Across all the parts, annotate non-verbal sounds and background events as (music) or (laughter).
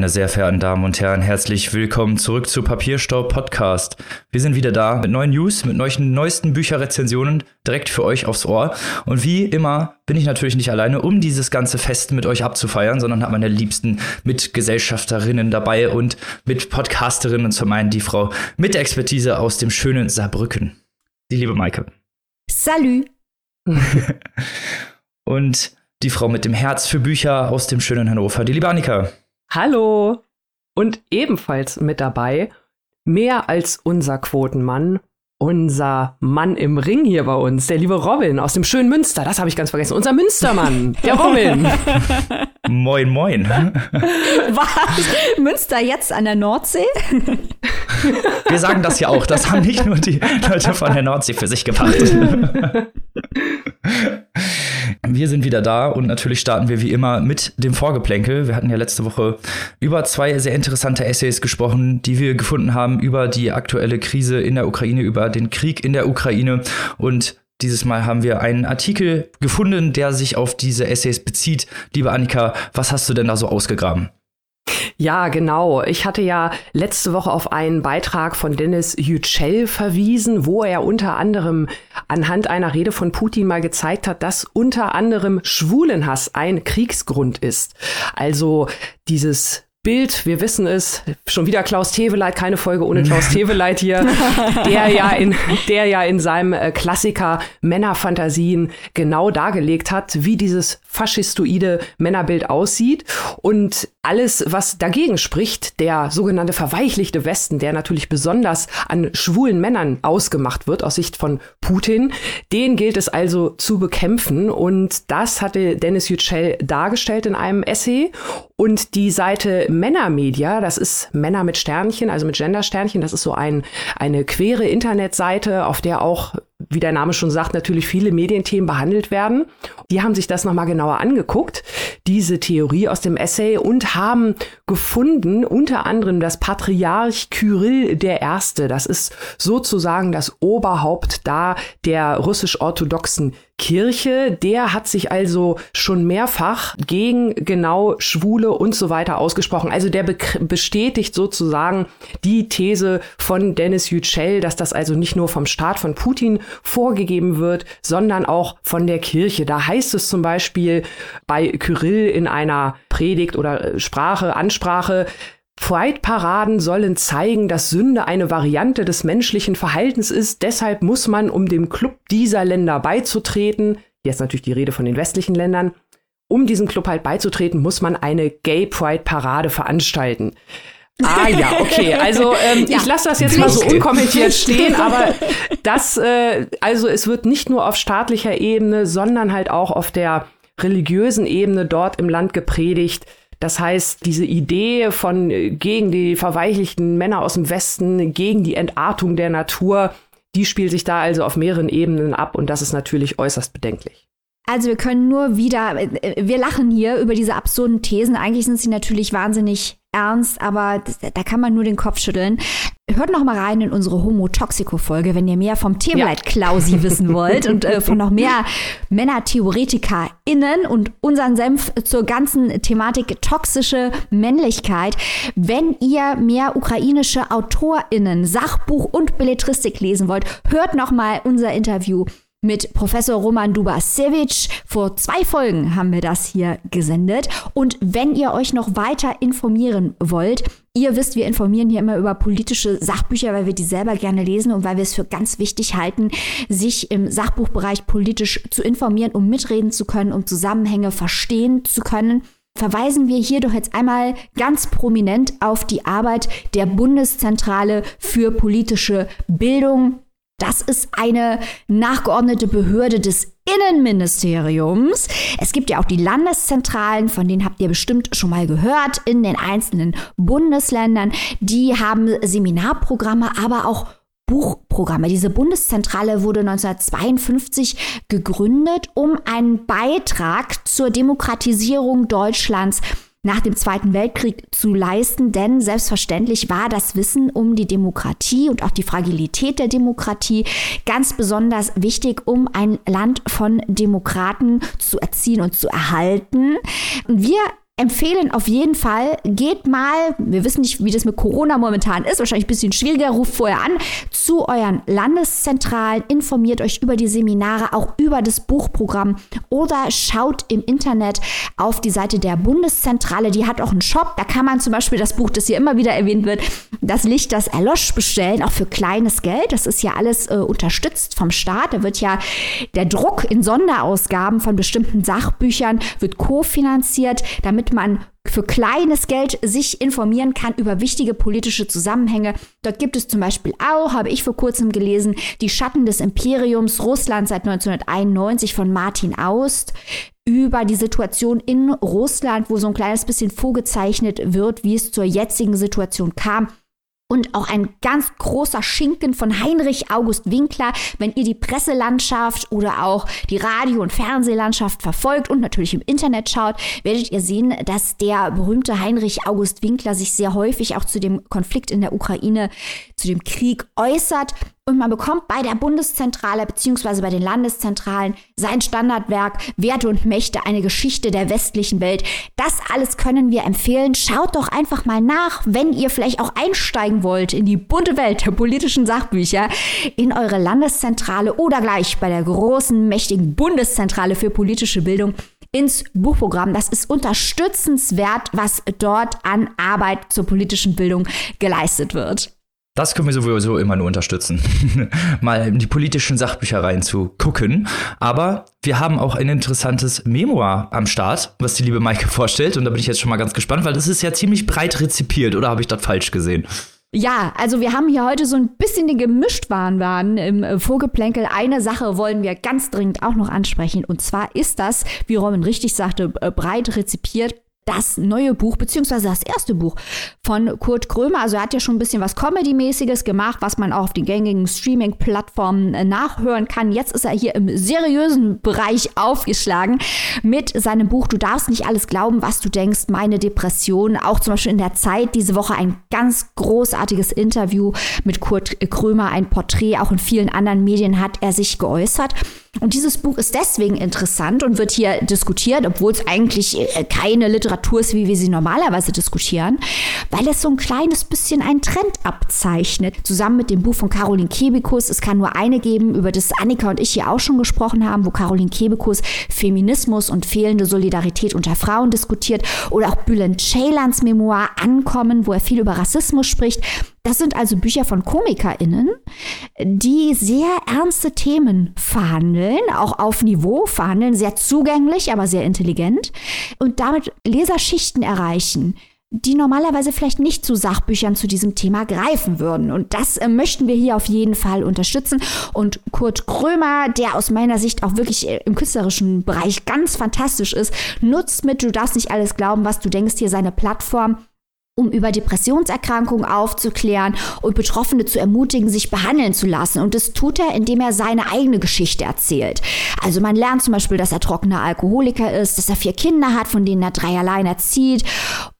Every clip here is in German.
Meine sehr verehrten Damen und Herren, herzlich willkommen zurück zu Papierstau Podcast. Wir sind wieder da mit neuen News, mit neuen, neuesten Bücherrezensionen direkt für euch aufs Ohr. Und wie immer bin ich natürlich nicht alleine, um dieses ganze Fest mit euch abzufeiern, sondern habe meine liebsten Mitgesellschafterinnen dabei und mit Podcasterinnen und zum einen die Frau mit Expertise aus dem schönen Saarbrücken. Die liebe Maike. Salü. (laughs) und die Frau mit dem Herz für Bücher aus dem schönen Hannover, die liebe Annika. Hallo! Und ebenfalls mit dabei, mehr als unser Quotenmann, unser Mann im Ring hier bei uns, der liebe Robin aus dem schönen Münster. Das habe ich ganz vergessen. Unser Münstermann, der (laughs) Robin. moin, moin. Was? Münster jetzt an der Nordsee? (laughs) Wir sagen das ja auch. Das haben nicht nur die Leute von der Nordsee für sich gemacht. Wir sind wieder da und natürlich starten wir wie immer mit dem Vorgeplänkel. Wir hatten ja letzte Woche über zwei sehr interessante Essays gesprochen, die wir gefunden haben über die aktuelle Krise in der Ukraine, über den Krieg in der Ukraine und dieses Mal haben wir einen Artikel gefunden, der sich auf diese Essays bezieht. Liebe Annika, was hast du denn da so ausgegraben? Ja, genau. Ich hatte ja letzte Woche auf einen Beitrag von Dennis Yücel verwiesen, wo er unter anderem anhand einer Rede von Putin mal gezeigt hat, dass unter anderem Schwulenhass ein Kriegsgrund ist. Also dieses Bild, wir wissen es, schon wieder Klaus Teveleit, keine Folge ohne Klaus (laughs) Teveleit hier, der ja in, (laughs) der ja in seinem äh, Klassiker Männerfantasien genau dargelegt hat, wie dieses faschistoide Männerbild aussieht. Und alles, was dagegen spricht, der sogenannte verweichlichte Westen, der natürlich besonders an schwulen Männern ausgemacht wird aus Sicht von Putin, den gilt es also zu bekämpfen. Und das hatte Dennis Yücel dargestellt in einem Essay. Und die Seite Männermedia, das ist Männer mit Sternchen, also mit Gendersternchen, das ist so ein, eine queere Internetseite, auf der auch wie der Name schon sagt, natürlich viele Medienthemen behandelt werden. Die haben sich das nochmal genauer angeguckt, diese Theorie aus dem Essay, und haben gefunden, unter anderem das Patriarch Kyrill der Erste. Das ist sozusagen das Oberhaupt da der russisch-orthodoxen Kirche, der hat sich also schon mehrfach gegen genau Schwule und so weiter ausgesprochen. Also der bestätigt sozusagen die These von Dennis Yücel, dass das also nicht nur vom Staat von Putin vorgegeben wird, sondern auch von der Kirche. Da heißt es zum Beispiel bei Kyrill in einer Predigt oder Sprache, Ansprache, Pride-Paraden sollen zeigen, dass Sünde eine Variante des menschlichen Verhaltens ist. Deshalb muss man, um dem Club dieser Länder beizutreten, ist natürlich die Rede von den westlichen Ländern, um diesem Club halt beizutreten, muss man eine Gay Pride-Parade veranstalten. Ah ja, okay. (laughs) Also ähm, ja. ich lasse das jetzt mal so unkommentiert stehen, (laughs) aber das, äh, also es wird nicht nur auf staatlicher Ebene, sondern halt auch auf der religiösen Ebene dort im Land gepredigt, das heißt, diese Idee von äh, gegen die verweichlichten Männer aus dem Westen, gegen die Entartung der Natur, die spielt sich da also auf mehreren Ebenen ab und das ist natürlich äußerst bedenklich. Also wir können nur wieder, äh, wir lachen hier über diese absurden Thesen. Eigentlich sind sie natürlich wahnsinnig ernst, aber da kann man nur den Kopf schütteln. Hört noch mal rein in unsere Homo Toxico Folge, wenn ihr mehr vom Themenleit Klausi ja. wissen wollt und äh, von noch mehr Männer-TheoretikerInnen und unseren Senf zur ganzen Thematik toxische Männlichkeit. Wenn ihr mehr ukrainische AutorInnen, Sachbuch und Belletristik lesen wollt, hört noch mal unser Interview mit Professor Roman Dubasevich. Vor zwei Folgen haben wir das hier gesendet. Und wenn ihr euch noch weiter informieren wollt, ihr wisst, wir informieren hier immer über politische Sachbücher, weil wir die selber gerne lesen und weil wir es für ganz wichtig halten, sich im Sachbuchbereich politisch zu informieren, um mitreden zu können, um Zusammenhänge verstehen zu können verweisen wir hier doch jetzt einmal ganz prominent auf die Arbeit der Bundeszentrale für politische Bildung. Das ist eine nachgeordnete Behörde des Innenministeriums. Es gibt ja auch die Landeszentralen, von denen habt ihr bestimmt schon mal gehört, in den einzelnen Bundesländern. Die haben Seminarprogramme, aber auch Buchprogramme. Diese Bundeszentrale wurde 1952 gegründet, um einen Beitrag zur Demokratisierung Deutschlands nach dem Zweiten Weltkrieg zu leisten, denn selbstverständlich war das Wissen um die Demokratie und auch die Fragilität der Demokratie ganz besonders wichtig, um ein Land von Demokraten zu erziehen und zu erhalten. Wir empfehlen auf jeden Fall, geht mal, wir wissen nicht, wie das mit Corona momentan ist, wahrscheinlich ein bisschen schwieriger, ruft vorher an, zu euren Landeszentralen, informiert euch über die Seminare, auch über das Buchprogramm oder schaut im Internet auf die Seite der Bundeszentrale, die hat auch einen Shop, da kann man zum Beispiel das Buch, das hier immer wieder erwähnt wird, das Licht, das erlosch bestellen, auch für kleines Geld. Das ist ja alles äh, unterstützt vom Staat. Da wird ja der Druck in Sonderausgaben von bestimmten Sachbüchern wird kofinanziert, damit man für kleines Geld sich informieren kann über wichtige politische Zusammenhänge. Dort gibt es zum Beispiel auch, habe ich vor kurzem gelesen, die Schatten des Imperiums Russland seit 1991 von Martin Aust über die Situation in Russland, wo so ein kleines bisschen vorgezeichnet wird, wie es zur jetzigen Situation kam und auch ein ganz großer Schinken von Heinrich August Winkler. Wenn ihr die Presselandschaft oder auch die Radio- und Fernsehlandschaft verfolgt und natürlich im Internet schaut, werdet ihr sehen, dass der berühmte Heinrich August Winkler sich sehr häufig auch zu dem Konflikt in der Ukraine, zu dem Krieg äußert und man bekommt bei der Bundeszentrale bzw. bei den Landeszentralen sein Standardwerk Werte und Mächte, eine Geschichte der westlichen Welt. Das alles können wir empfehlen. Schaut doch einfach mal nach, wenn ihr vielleicht auch einsteigen wollt in die bunte Welt der politischen Sachbücher, in eure Landeszentrale oder gleich bei der großen, mächtigen Bundeszentrale für politische Bildung ins Buchprogramm. Das ist unterstützenswert, was dort an Arbeit zur politischen Bildung geleistet wird. Das können wir sowieso immer nur unterstützen, (laughs) mal in die politischen Sachbücher reinzugucken. Aber wir haben auch ein interessantes Memoir am Start, was die liebe Maike vorstellt. Und da bin ich jetzt schon mal ganz gespannt, weil das ist ja ziemlich breit rezipiert. Oder habe ich das falsch gesehen? Ja, also wir haben hier heute so ein bisschen den Gemischtwarenwagen im Vorgeplänkel. Eine Sache wollen wir ganz dringend auch noch ansprechen. Und zwar ist das, wie Robin richtig sagte, äh, breit rezipiert das neue Buch, beziehungsweise das erste Buch von Kurt Krömer. Also er hat ja schon ein bisschen was Comedy-mäßiges gemacht, was man auch auf den gängigen Streaming-Plattformen äh, nachhören kann. Jetzt ist er hier im seriösen Bereich aufgeschlagen mit seinem Buch Du darfst nicht alles glauben, was du denkst, meine Depression. Auch zum Beispiel in der Zeit diese Woche ein ganz großartiges Interview mit Kurt Krömer, ein Porträt. Auch in vielen anderen Medien hat er sich geäußert. Und dieses Buch ist deswegen interessant und wird hier diskutiert, obwohl es eigentlich äh, keine Literatur ist, wie wir sie normalerweise diskutieren, weil es so ein kleines bisschen einen Trend abzeichnet. Zusammen mit dem Buch von Caroline Kebekus, es kann nur eine geben, über das Annika und ich hier auch schon gesprochen haben, wo Caroline Kebekus Feminismus und fehlende Solidarität unter Frauen diskutiert oder auch Bülent Ceylands Memoir Ankommen, wo er viel über Rassismus spricht. Das sind also Bücher von KomikerInnen, die sehr ernste Themen verhandeln, auch auf Niveau verhandeln, sehr zugänglich, aber sehr intelligent und damit Leserschichten erreichen, die normalerweise vielleicht nicht zu Sachbüchern zu diesem Thema greifen würden. Und das äh, möchten wir hier auf jeden Fall unterstützen. Und Kurt Krömer, der aus meiner Sicht auch wirklich äh, im künstlerischen Bereich ganz fantastisch ist, nutzt mit Du darfst nicht alles glauben, was du denkst, hier seine Plattform um über Depressionserkrankungen aufzuklären und Betroffene zu ermutigen, sich behandeln zu lassen. Und das tut er, indem er seine eigene Geschichte erzählt. Also man lernt zum Beispiel, dass er trockener Alkoholiker ist, dass er vier Kinder hat, von denen er drei allein erzieht.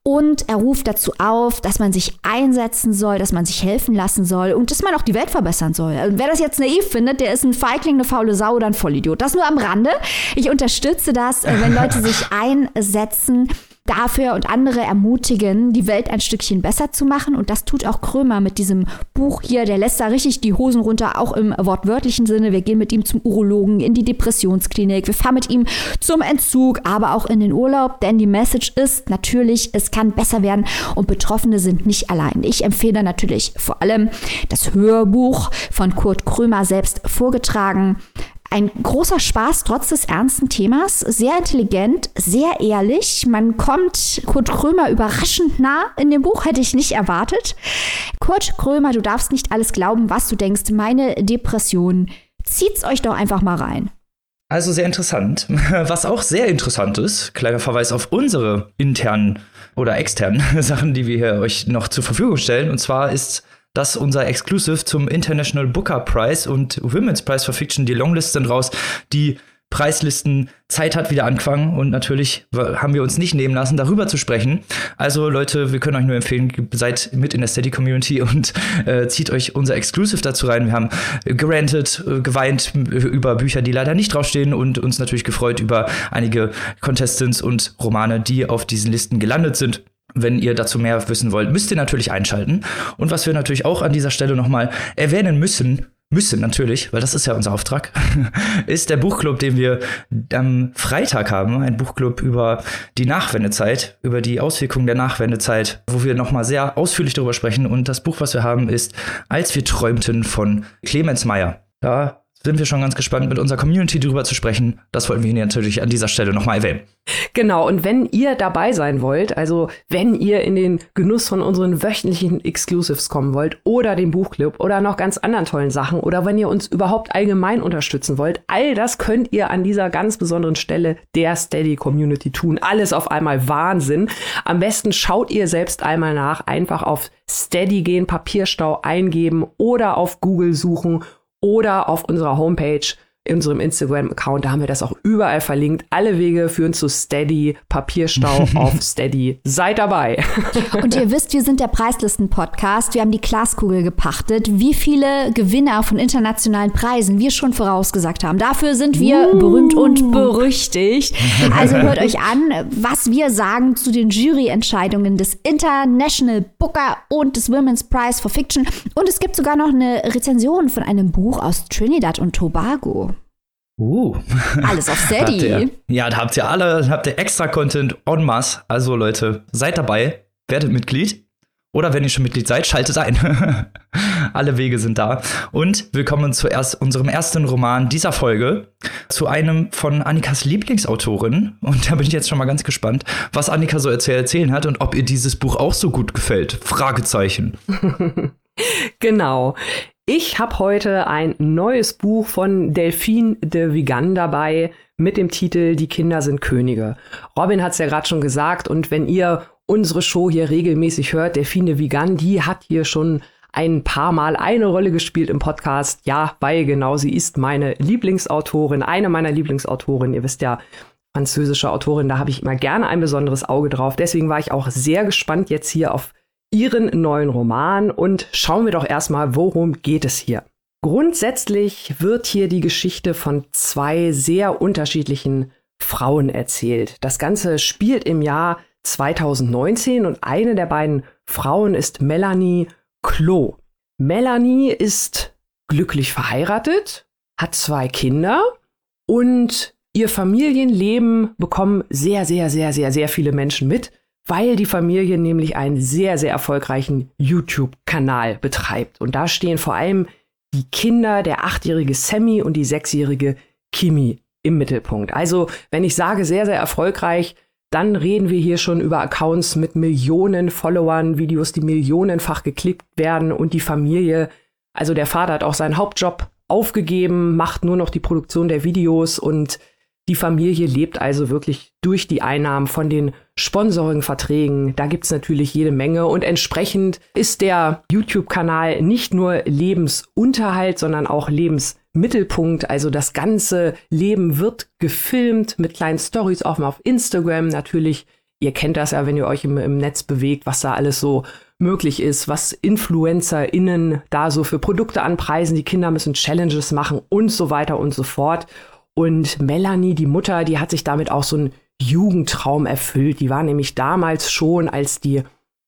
Und er ruft dazu auf, dass man sich einsetzen soll, dass man sich helfen lassen soll und dass man auch die Welt verbessern soll. Und wer das jetzt naiv findet, der ist ein Feigling, eine faule Sau oder ein Vollidiot. Das nur am Rande. Ich unterstütze das, wenn Leute sich einsetzen dafür und andere ermutigen, die Welt ein Stückchen besser zu machen. Und das tut auch Krömer mit diesem Buch hier. Der lässt da richtig die Hosen runter, auch im wortwörtlichen Sinne. Wir gehen mit ihm zum Urologen, in die Depressionsklinik. Wir fahren mit ihm zum Entzug, aber auch in den Urlaub. Denn die Message ist natürlich, es kann besser werden und Betroffene sind nicht allein. Ich empfehle natürlich vor allem das Hörbuch von Kurt Krömer selbst vorgetragen. Ein großer Spaß trotz des ernsten Themas, sehr intelligent, sehr ehrlich. Man kommt Kurt Krömer überraschend nah in dem Buch, hätte ich nicht erwartet. Kurt Krömer, du darfst nicht alles glauben, was du denkst. Meine Depression. Zieht's euch doch einfach mal rein. Also sehr interessant. (laughs) Was auch sehr interessant ist, kleiner Verweis auf unsere internen oder externen (laughs) Sachen, die wir hier euch noch zur Verfügung stellen. Und zwar ist das ist unser Exclusive zum International Booker Prize und Women's Prize for Fiction. Die Longlist sind raus. Die Preislisten Zeit hat wieder angefangen und natürlich haben wir uns nicht nehmen lassen, darüber zu sprechen. Also Leute, wir können euch nur empfehlen, seid mit in der Steady Community und äh, zieht euch unser Exclusive dazu rein. Wir haben gerantet, äh, geweint über Bücher, die leider nicht draufstehen und uns natürlich gefreut über einige Contestants und Romane, die auf diesen Listen gelandet sind. Wenn ihr dazu mehr wissen wollt, müsst ihr natürlich einschalten. Und was wir natürlich auch an dieser Stelle nochmal erwähnen müssen, müssen natürlich, weil das ist ja unser Auftrag, (laughs) ist der Buchclub, den wir am Freitag haben. Ein Buchclub über die Nachwendezeit, über die Auswirkungen der Nachwendezeit, wo wir nochmal sehr ausführlich darüber sprechen. Und das Buch, was wir haben, ist Als wir träumten von Clemens Meyer. Da sind wir schon ganz gespannt, mit unserer Community drüber zu sprechen. Das wollten wir Ihnen natürlich an dieser Stelle nochmal erwähnen. Genau, und wenn ihr dabei sein wollt, also wenn ihr in den Genuss von unseren wöchentlichen Exclusives kommen wollt oder den Buchclub oder noch ganz anderen tollen Sachen oder wenn ihr uns überhaupt allgemein unterstützen wollt, all das könnt ihr an dieser ganz besonderen Stelle der Steady Community tun. Alles auf einmal Wahnsinn. Am besten schaut ihr selbst einmal nach, einfach auf Steady gehen, Papierstau eingeben oder auf Google suchen oder auf unserer Homepage in unserem Instagram-Account, da haben wir das auch überall verlinkt. Alle Wege führen zu Steady, Papierstau (laughs) auf Steady. Seid dabei. Und ihr wisst, wir sind der Preislisten-Podcast. Wir haben die Glaskugel gepachtet. Wie viele Gewinner von internationalen Preisen wir schon vorausgesagt haben. Dafür sind wir uh. berühmt und berüchtigt. (laughs) Also hört euch an, was wir sagen zu den Juryentscheidungen des International Booker und des Women's Prize for Fiction. Und es gibt sogar noch eine Rezension von einem Buch aus Trinidad und Tobago. Uh. Alles auf (laughs) Steady. ja, da habt ihr alle, habt ihr extra Content en masse. Also Leute, seid dabei, werdet Mitglied. Oder wenn ihr schon Mitglied seid, schaltet ein. (laughs) alle Wege sind da. Und willkommen zu erst, unserem ersten Roman dieser Folge. Zu einem von Annikas Lieblingsautorin. Und da bin ich jetzt schon mal ganz gespannt, was Annika so zu erzählen hat und ob ihr dieses Buch auch so gut gefällt. Fragezeichen. (laughs) genau. Ich habe heute ein neues Buch von Delphine de Vigan dabei mit dem Titel Die Kinder sind Könige. Robin hat es ja gerade schon gesagt und wenn ihr unsere Show hier regelmäßig hört, Delphine de Vigan, die hat hier schon ein paar Mal eine Rolle gespielt im Podcast. Ja, weil genau sie ist meine Lieblingsautorin, eine meiner Lieblingsautorinnen. Ihr wisst ja, französische Autorin, da habe ich immer gerne ein besonderes Auge drauf. Deswegen war ich auch sehr gespannt jetzt hier auf ihren neuen Roman und schauen wir doch erstmal, worum geht es hier. Grundsätzlich wird hier die Geschichte von zwei sehr unterschiedlichen Frauen erzählt. Das Ganze spielt im Jahr 2019 und eine der beiden Frauen ist Melanie Klo. Melanie ist glücklich verheiratet, hat zwei Kinder und ihr Familienleben bekommen sehr, sehr, sehr, sehr, sehr viele Menschen mit weil die Familie nämlich einen sehr, sehr erfolgreichen YouTube-Kanal betreibt. Und da stehen vor allem die Kinder, der achtjährige Sammy und die sechsjährige Kimi im Mittelpunkt. Also, wenn ich sage sehr, sehr erfolgreich, dann reden wir hier schon über Accounts mit Millionen Followern, Videos, die millionenfach geklickt werden und die Familie, also der Vater hat auch seinen Hauptjob aufgegeben, macht nur noch die Produktion der Videos und die Familie lebt also wirklich durch die Einnahmen von den Sponsoring-Verträgen. Da gibt's natürlich jede Menge und entsprechend ist der YouTube-Kanal nicht nur Lebensunterhalt, sondern auch Lebensmittelpunkt. Also das ganze Leben wird gefilmt mit kleinen Stories auch auf Instagram. Natürlich, ihr kennt das ja, wenn ihr euch im, im Netz bewegt, was da alles so möglich ist, was InfluencerInnen da so für Produkte anpreisen. Die Kinder müssen Challenges machen und so weiter und so fort. Und Melanie, die Mutter, die hat sich damit auch so einen Jugendtraum erfüllt. Die war nämlich damals schon, als die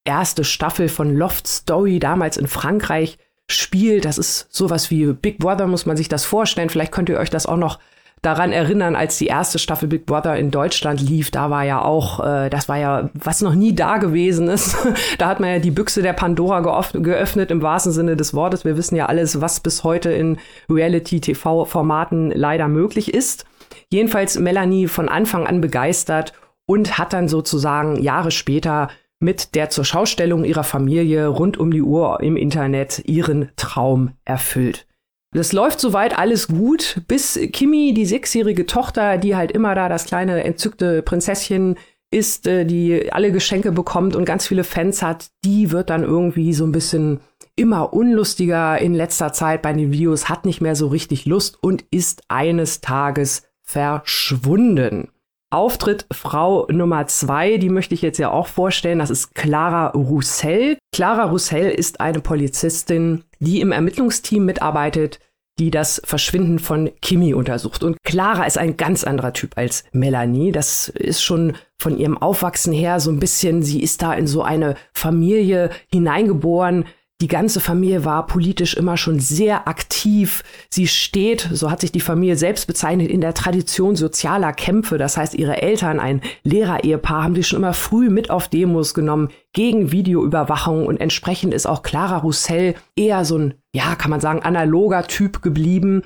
erste Staffel von Loft Story damals in Frankreich spielt. Das ist sowas wie Big Brother, muss man sich das vorstellen. Vielleicht könnt ihr euch das auch noch daran erinnern, als die erste Staffel Big Brother in Deutschland lief, da war ja auch, äh, das war ja, was noch nie da gewesen ist. (laughs) da hat man ja die Büchse der Pandora geöffnet im wahrsten Sinne des Wortes. Wir wissen ja alles, was bis heute in Reality-TV-Formaten leider möglich ist. Jedenfalls Melanie von Anfang an begeistert und hat dann sozusagen Jahre später mit der zur Schaustellung ihrer Familie rund um die Uhr im Internet ihren Traum erfüllt. Das läuft soweit alles gut, bis Kimi, die sechsjährige Tochter, die halt immer da das kleine entzückte Prinzesschen ist, äh, die alle Geschenke bekommt und ganz viele Fans hat, die wird dann irgendwie so ein bisschen immer unlustiger in letzter Zeit bei den Videos, hat nicht mehr so richtig Lust und ist eines Tages verschwunden. Auftritt Frau Nummer zwei, die möchte ich jetzt ja auch vorstellen, das ist Clara Roussel. Clara Roussel ist eine Polizistin, die im Ermittlungsteam mitarbeitet, die das Verschwinden von Kimi untersucht. Und Clara ist ein ganz anderer Typ als Melanie. Das ist schon von ihrem Aufwachsen her so ein bisschen, sie ist da in so eine Familie hineingeboren, die ganze Familie war politisch immer schon sehr aktiv. Sie steht, so hat sich die Familie selbst bezeichnet, in der Tradition sozialer Kämpfe. Das heißt, ihre Eltern, ein Lehrerehepaar, haben sie schon immer früh mit auf Demos genommen gegen Videoüberwachung und entsprechend ist auch Clara Roussel eher so ein, ja, kann man sagen, analoger Typ geblieben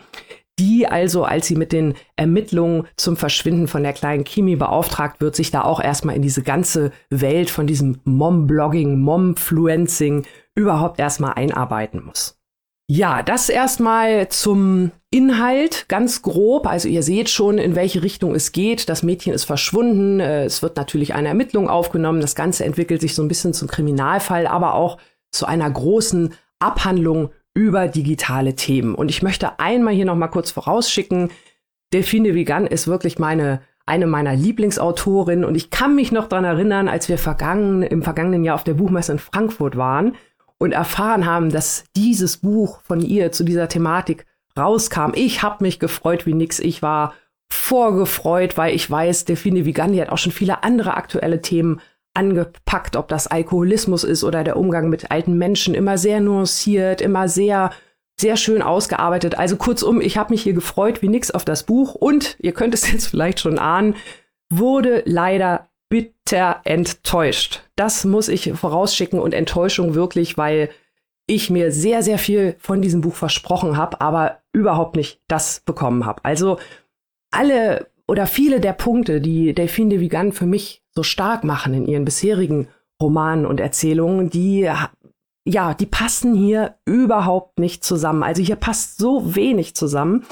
die also, als sie mit den Ermittlungen zum Verschwinden von der kleinen Kimi beauftragt wird, sich da auch erstmal in diese ganze Welt von diesem Mom-Blogging, Mom-Fluencing überhaupt erstmal einarbeiten muss. Ja, das erstmal zum Inhalt, ganz grob. Also ihr seht schon, in welche Richtung es geht. Das Mädchen ist verschwunden. Äh, es wird natürlich eine Ermittlung aufgenommen. Das Ganze entwickelt sich so ein bisschen zum Kriminalfall, aber auch zu einer großen Abhandlung über digitale Themen. Und ich möchte einmal hier noch mal kurz vorausschicken, Delphine Vigan ist wirklich meine eine meiner Lieblingsautorinnen und ich kann mich noch dran erinnern, als wir vergangen, im vergangenen Jahr auf der Buchmesse in Frankfurt waren und erfahren haben, dass dieses Buch von ihr zu dieser Thematik rauskam. Ich habe mich gefreut wie nix. Ich war vorgefreut, weil ich weiß, Delphine Vigandi hat auch schon viele andere aktuelle Themen angepackt, ob das Alkoholismus ist oder der Umgang mit alten Menschen, immer sehr nuanciert, immer sehr, sehr schön ausgearbeitet. Also kurzum, ich habe mich hier gefreut wie nix auf das Buch und ihr könnt es (laughs) jetzt vielleicht schon ahnen, wurde leider bitter enttäuscht. Das muss ich vorausschicken und Enttäuschung wirklich, weil ich mir sehr, sehr viel von diesem Buch versprochen habe, aber überhaupt nicht das bekommen habe. Also alle oder viele der Punkte, die Delphine de Vigan für mich so stark machen in ihren bisherigen Romanen und Erzählungen, die ja, die passen hier überhaupt nicht zusammen. Also hier passt so wenig zusammen.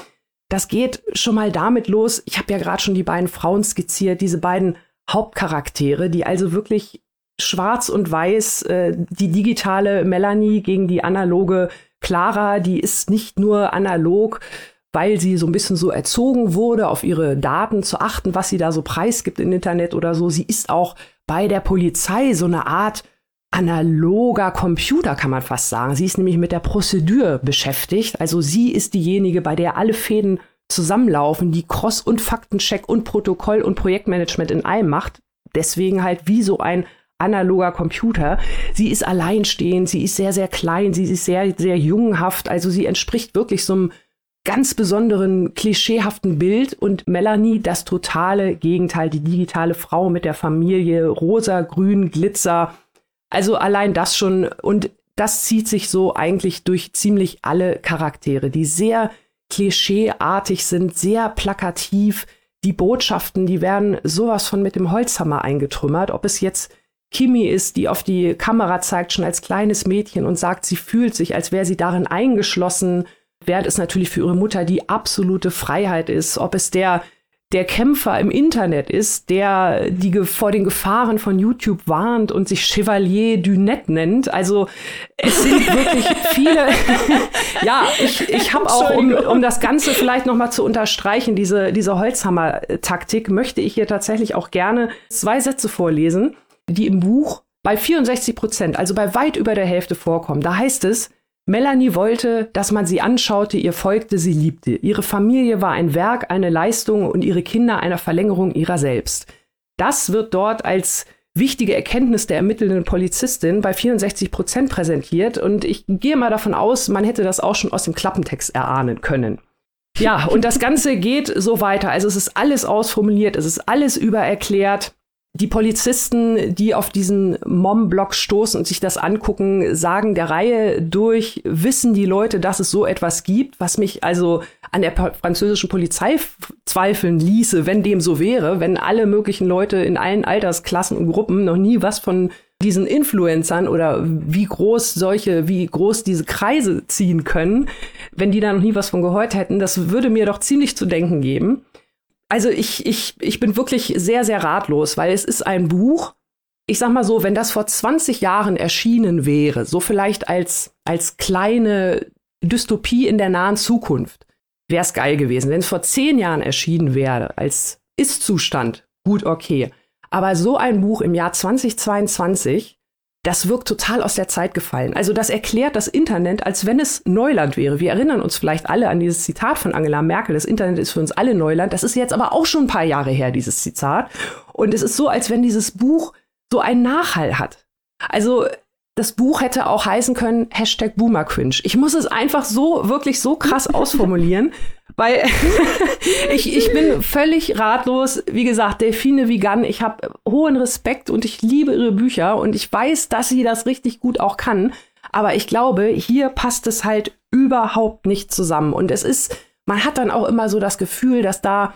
Das geht schon mal damit los. Ich habe ja gerade schon die beiden Frauen skizziert, diese beiden Hauptcharaktere, die also wirklich schwarz und weiß, äh, die digitale Melanie gegen die analoge Clara, die ist nicht nur analog, weil sie so ein bisschen so erzogen wurde, auf ihre Daten zu achten, was sie da so preisgibt im Internet oder so. Sie ist auch bei der Polizei so eine Art analoger Computer, kann man fast sagen. Sie ist nämlich mit der Prozedur beschäftigt. Also sie ist diejenige, bei der alle Fäden zusammenlaufen, die Cross- und Faktencheck und Protokoll und Projektmanagement in einem macht. Deswegen halt wie so ein analoger Computer. Sie ist alleinstehend, sie ist sehr, sehr klein, sie ist sehr, sehr jungenhaft. Also sie entspricht wirklich so einem ganz besonderen, klischeehaften Bild und Melanie das totale Gegenteil, die digitale Frau mit der Familie, rosa, grün, Glitzer. Also allein das schon und das zieht sich so eigentlich durch ziemlich alle Charaktere, die sehr klischeeartig sind, sehr plakativ. Die Botschaften, die werden sowas von mit dem Holzhammer eingetrümmert, ob es jetzt Kimi ist, die auf die Kamera zeigt, schon als kleines Mädchen und sagt, sie fühlt sich, als wäre sie darin eingeschlossen, während es natürlich für ihre Mutter die absolute Freiheit ist, ob es der der Kämpfer im Internet ist, der die vor den Gefahren von YouTube warnt und sich Chevalier du Net nennt. Also es sind (laughs) wirklich viele. (laughs) ja, ich, ich habe auch, um, um das Ganze vielleicht noch mal zu unterstreichen, diese, diese Holzhammer-Taktik, möchte ich hier tatsächlich auch gerne zwei Sätze vorlesen, die im Buch bei 64 Prozent, also bei weit über der Hälfte vorkommen. Da heißt es, Melanie wollte, dass man sie anschaute, ihr folgte, sie liebte. Ihre Familie war ein Werk, eine Leistung und ihre Kinder eine Verlängerung ihrer selbst. Das wird dort als wichtige Erkenntnis der ermittelnden Polizistin bei 64 Prozent präsentiert und ich gehe mal davon aus, man hätte das auch schon aus dem Klappentext erahnen können. Ja, und das Ganze geht so weiter. Also es ist alles ausformuliert, es ist alles übererklärt die Polizisten, die auf diesen Mom-Block stoßen und sich das angucken, sagen der Reihe durch, wissen die Leute, dass es so etwas gibt, was mich also an der französischen Polizei zweifeln ließe, wenn dem so wäre, wenn alle möglichen Leute in allen Altersklassen und Gruppen noch nie was von diesen Influencern oder wie groß solche, wie groß diese Kreise ziehen können, wenn die da noch nie was von gehört hätten, das würde mir doch ziemlich zu denken geben also ich, ich, ich bin wirklich sehr, sehr ratlos, weil es ist ein Buch, ich sag mal so, wenn das vor 20 Jahren erschienen wäre, so vielleicht als, als kleine Dystopie in der nahen Zukunft, wäre es geil gewesen. Wenn es vor zehn Jahren erschienen wäre, als Ist-Zustand, gut, okay. Aber so ein Buch im Jahr 2022, das wirkt total aus der Zeit gefallen. Also das erklärt das Internet, als wenn es Neuland wäre. Wir erinnern uns vielleicht alle an dieses Zitat von Angela Merkel, das Internet ist für uns alle Neuland. Das ist jetzt aber auch schon ein paar Jahre her, dieses Zitat. Und es ist so, als wenn dieses Buch so einen Nachhall hat. Also das Buch hätte auch heißen können, Hashtag Boomercringe. Ich muss es einfach so, wirklich so krass (laughs) ausformulieren, weil (laughs) ich, ich bin völlig ratlos. Wie gesagt, Delfine Vigan, ich habe hohen Respekt und ich liebe ihre Bücher und ich weiß, dass sie das richtig gut auch kann. Aber ich glaube, hier passt es halt überhaupt nicht zusammen. Und es ist, man hat dann auch immer so das Gefühl, dass da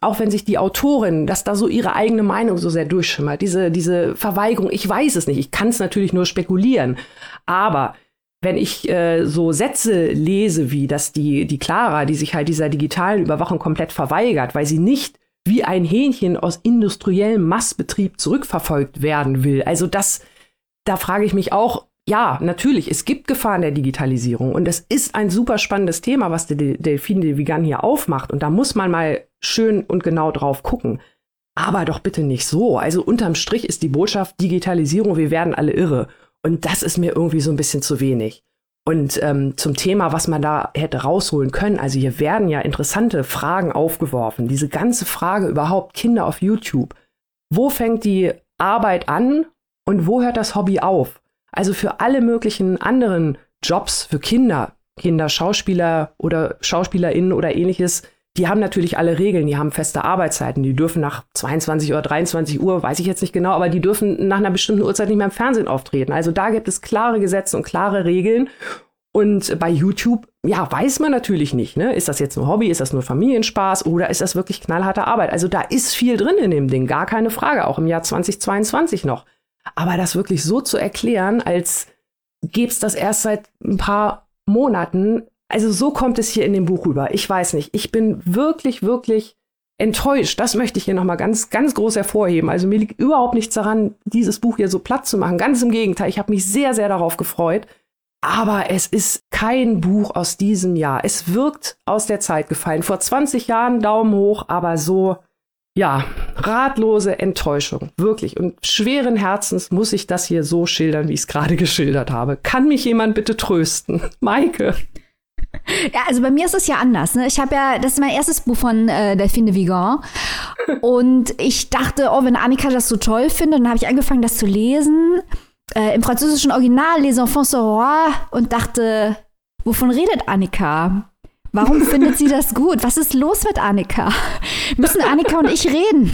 auch wenn sich die Autorin, dass da so ihre eigene Meinung so sehr durchschimmert, diese, diese Verweigerung, ich weiß es nicht, ich kann es natürlich nur spekulieren, aber wenn ich äh, so Sätze lese, wie dass die, die Clara, die sich halt dieser digitalen Überwachung komplett verweigert, weil sie nicht wie ein Hähnchen aus industriellem Massbetrieb zurückverfolgt werden will. Also das, da frage ich mich auch, ja, natürlich, es gibt Gefahren der Digitalisierung und es ist ein super spannendes Thema, was der Delphine de Vigan hier aufmacht und da muss man mal schön und genau drauf gucken. Aber doch bitte nicht so. Also unterm Strich ist die Botschaft Digitalisierung, wir werden alle irre. Und das ist mir irgendwie so ein bisschen zu wenig. Und ähm, zum Thema, was man da hätte rausholen können, also hier werden ja interessante Fragen aufgeworfen. Diese ganze Frage überhaupt Kinder auf YouTube. Wo fängt die Arbeit an und wo hört das Hobby auf? Also für alle möglichen anderen Jobs für Kinder, Kinder, Schauspieler oder SchauspielerInnen oder ähnliches, die haben natürlich alle Regeln, die haben feste Arbeitszeiten, die dürfen nach 22 oder 23 Uhr, weiß ich jetzt nicht genau, aber die dürfen nach einer bestimmten Uhrzeit nicht mehr im Fernsehen auftreten. Also da gibt es klare Gesetze und klare Regeln. Und bei YouTube, ja, weiß man natürlich nicht, ne? Ist das jetzt ein Hobby, ist das nur Familienspaß oder ist das wirklich knallharte Arbeit? Also da ist viel drin in dem Ding, gar keine Frage, auch im Jahr 2022 noch. Aber das wirklich so zu erklären, als gäbe es das erst seit ein paar Monaten, also so kommt es hier in dem Buch rüber. Ich weiß nicht. Ich bin wirklich, wirklich enttäuscht. Das möchte ich hier nochmal ganz, ganz groß hervorheben. Also mir liegt überhaupt nichts daran, dieses Buch hier so platt zu machen. Ganz im Gegenteil. Ich habe mich sehr, sehr darauf gefreut. Aber es ist kein Buch aus diesem Jahr. Es wirkt aus der Zeit gefallen. Vor 20 Jahren Daumen hoch, aber so, ja, ratlose Enttäuschung. Wirklich. Und schweren Herzens muss ich das hier so schildern, wie ich es gerade geschildert habe. Kann mich jemand bitte trösten? (laughs) Maike. (laughs) Ja, also bei mir ist es ja anders. Ne? Ich habe ja, das ist mein erstes Buch von äh, Delphine de Vigan. Und ich dachte, oh, wenn Annika das so toll findet, dann habe ich angefangen, das zu lesen. Äh, Im französischen Original, Les Enfants Roi, und dachte, wovon redet Annika? Warum (laughs) findet sie das gut? Was ist los mit Annika? Müssen Annika und ich reden?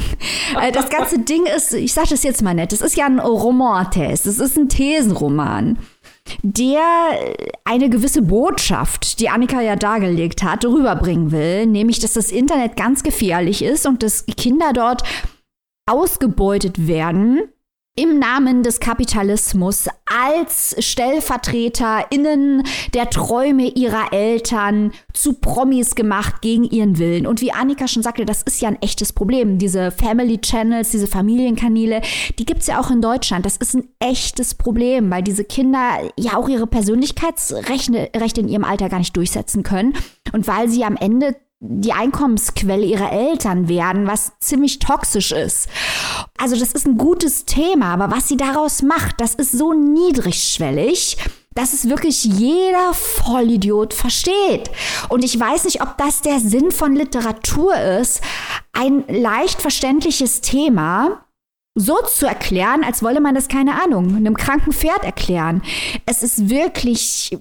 Äh, das ganze Ding ist, ich sage das jetzt mal nett, es ist ja ein Roman-Test, es ist ein Thesenroman der eine gewisse Botschaft, die Annika ja dargelegt hat, rüberbringen will, nämlich dass das Internet ganz gefährlich ist und dass Kinder dort ausgebeutet werden im Namen des Kapitalismus als StellvertreterInnen der Träume ihrer Eltern zu Promis gemacht gegen ihren Willen. Und wie Annika schon sagte, das ist ja ein echtes Problem. Diese Family Channels, diese Familienkanäle, die gibt's ja auch in Deutschland. Das ist ein echtes Problem, weil diese Kinder ja auch ihre Persönlichkeitsrechte in ihrem Alter gar nicht durchsetzen können. Und weil sie am Ende die Einkommensquelle ihrer Eltern werden, was ziemlich toxisch ist. Also das ist ein gutes Thema, aber was sie daraus macht, das ist so niedrigschwellig, dass es wirklich jeder Vollidiot versteht. Und ich weiß nicht, ob das der Sinn von Literatur ist, ein leicht verständliches Thema so zu erklären, als wolle man das, keine Ahnung, einem kranken Pferd erklären. Es ist wirklich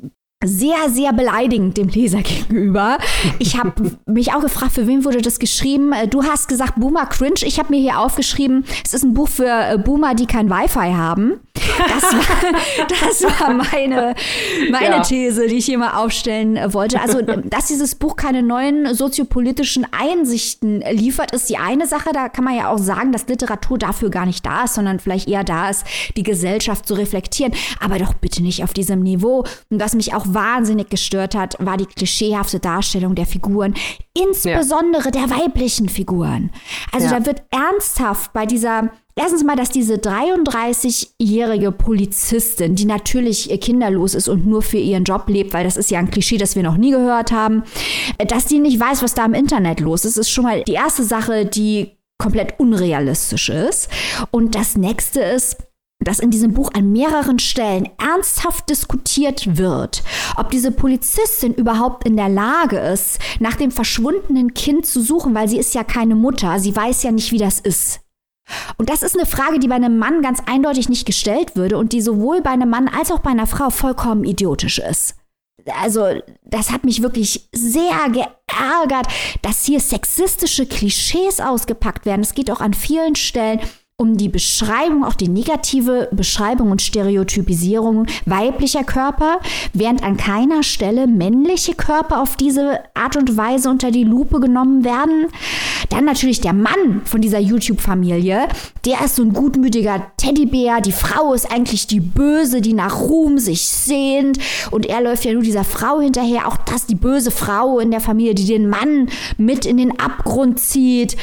sehr, sehr beleidigend dem Leser gegenüber. Ich habe (laughs) mich auch gefragt, für wen wurde das geschrieben? Äh, du hast gesagt Boomer Cringe. Ich habe mir hier aufgeschrieben, es ist ein Buch für äh, Boomer, die kein Wi-Fi haben. Das war, (laughs) das war meine, meine ja. These, die ich hier mal aufstellen äh, wollte. Also, (laughs) dass dieses Buch keine neuen soziopolitischen Einsichten liefert, ist die eine Sache. Da kann man ja auch sagen, dass Literatur dafür gar nicht da ist, sondern vielleicht eher da ist, die Gesellschaft zu reflektieren. Aber doch bitte nicht auf diesem Niveau. Und was mich auch wahnsinnig gestört hat, war die klischeehafte Darstellung der Figuren, insbesondere ja. der weiblichen Figuren. Also ja. da wird ernsthaft bei dieser Erstens mal, dass diese 33-jährige Polizistin, die natürlich kinderlos ist und nur für ihren Job lebt, weil das ist ja ein Klischee, das wir noch nie gehört haben, dass die nicht weiß, was da im Internet los ist, ist schon mal die erste Sache, die komplett unrealistisch ist. Und das nächste ist, dass in diesem Buch an mehreren Stellen ernsthaft diskutiert wird, ob diese Polizistin überhaupt in der Lage ist, nach dem verschwundenen Kind zu suchen, weil sie ist ja keine Mutter, sie weiß ja nicht, wie das ist. Und das ist eine Frage, die bei einem Mann ganz eindeutig nicht gestellt würde und die sowohl bei einem Mann als auch bei einer Frau vollkommen idiotisch ist. Also, das hat mich wirklich sehr geärgert, dass hier sexistische Klischees ausgepackt werden. Es geht auch an vielen Stellen um die Beschreibung, auch die negative Beschreibung und Stereotypisierung weiblicher Körper, während an keiner Stelle männliche Körper auf diese Art und Weise unter die Lupe genommen werden. Dann natürlich der Mann von dieser YouTube-Familie, der ist so ein gutmütiger Teddybär, die Frau ist eigentlich die Böse, die nach Ruhm sich sehnt und er läuft ja nur dieser Frau hinterher, auch das die böse Frau in der Familie, die den Mann mit in den Abgrund zieht.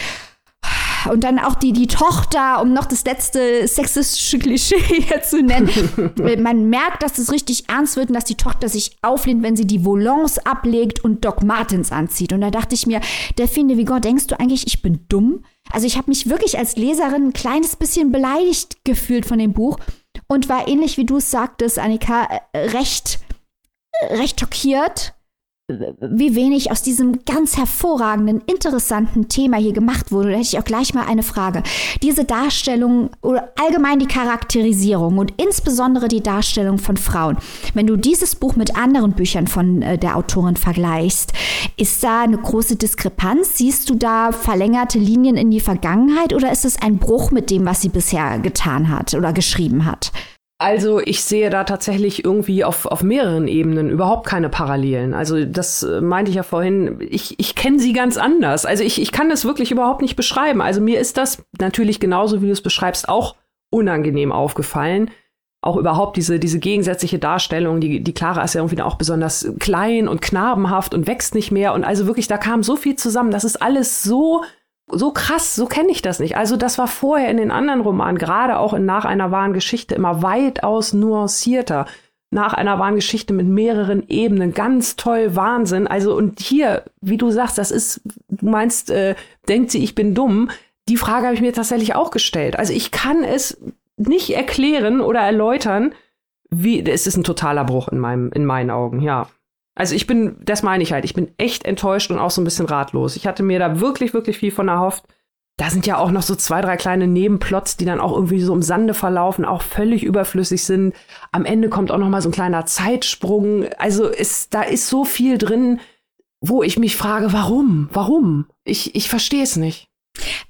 Und dann auch die, die Tochter, um noch das letzte sexistische Klischee (laughs) hier zu nennen. (laughs) Man merkt, dass es richtig ernst wird und dass die Tochter sich auflehnt, wenn sie die Volants ablegt und Doc Martens anzieht. Und da dachte ich mir, Delphine Vigor, denkst du eigentlich, ich bin dumm? Also ich habe mich wirklich als Leserin ein kleines bisschen beleidigt gefühlt von dem Buch und war ähnlich wie du es sagtest, Annika, äh, recht, äh, recht schockiert wie wenig aus diesem ganz hervorragenden, interessanten Thema hier gemacht wurde. Da hätte ich auch gleich mal eine Frage. Diese Darstellung oder allgemein die Charakterisierung und insbesondere die Darstellung von Frauen. Wenn du dieses Buch mit anderen Büchern von äh, der Autorin vergleichst, ist da eine große Diskrepanz? Siehst du da verlängerte Linien in die Vergangenheit oder ist es ein Bruch mit dem, was sie bisher getan hat oder geschrieben hat? Also ich sehe da tatsächlich irgendwie auf, auf mehreren Ebenen überhaupt keine Parallelen. Also das äh, meinte ich ja vorhin, ich, ich kenne sie ganz anders. Also ich, ich kann das wirklich überhaupt nicht beschreiben. Also mir ist das natürlich genauso, wie du es beschreibst, auch unangenehm aufgefallen. Auch überhaupt diese, diese gegensätzliche Darstellung, die, die Clara ist ja irgendwie auch besonders klein und knarbenhaft und wächst nicht mehr. Und also wirklich, da kam so viel zusammen. Das ist alles so so krass, so kenne ich das nicht. Also das war vorher in den anderen Romanen, gerade auch in Nach einer wahren Geschichte, immer weitaus nuancierter. Nach einer wahren Geschichte mit mehreren Ebenen, ganz toll, Wahnsinn. Also und hier, wie du sagst, das ist, du meinst, äh, denkt sie, ich bin dumm. Die Frage habe ich mir tatsächlich auch gestellt. Also ich kann es nicht erklären oder erläutern, wie, es ist ein totaler Bruch in meinem, in meinen Augen, ja. Also ich bin, das meine ich halt, ich bin echt enttäuscht und auch so ein bisschen ratlos. Ich hatte mir da wirklich, wirklich viel von erhofft. Da sind ja auch noch so zwei, drei kleine Nebenplots, die dann auch irgendwie so im Sande verlaufen, auch völlig überflüssig sind. Am Ende kommt auch noch mal so ein kleiner Zeitsprung. Also ist, da ist so viel drin, wo ich mich frage, warum? Warum? Ich, ich verstehe es nicht.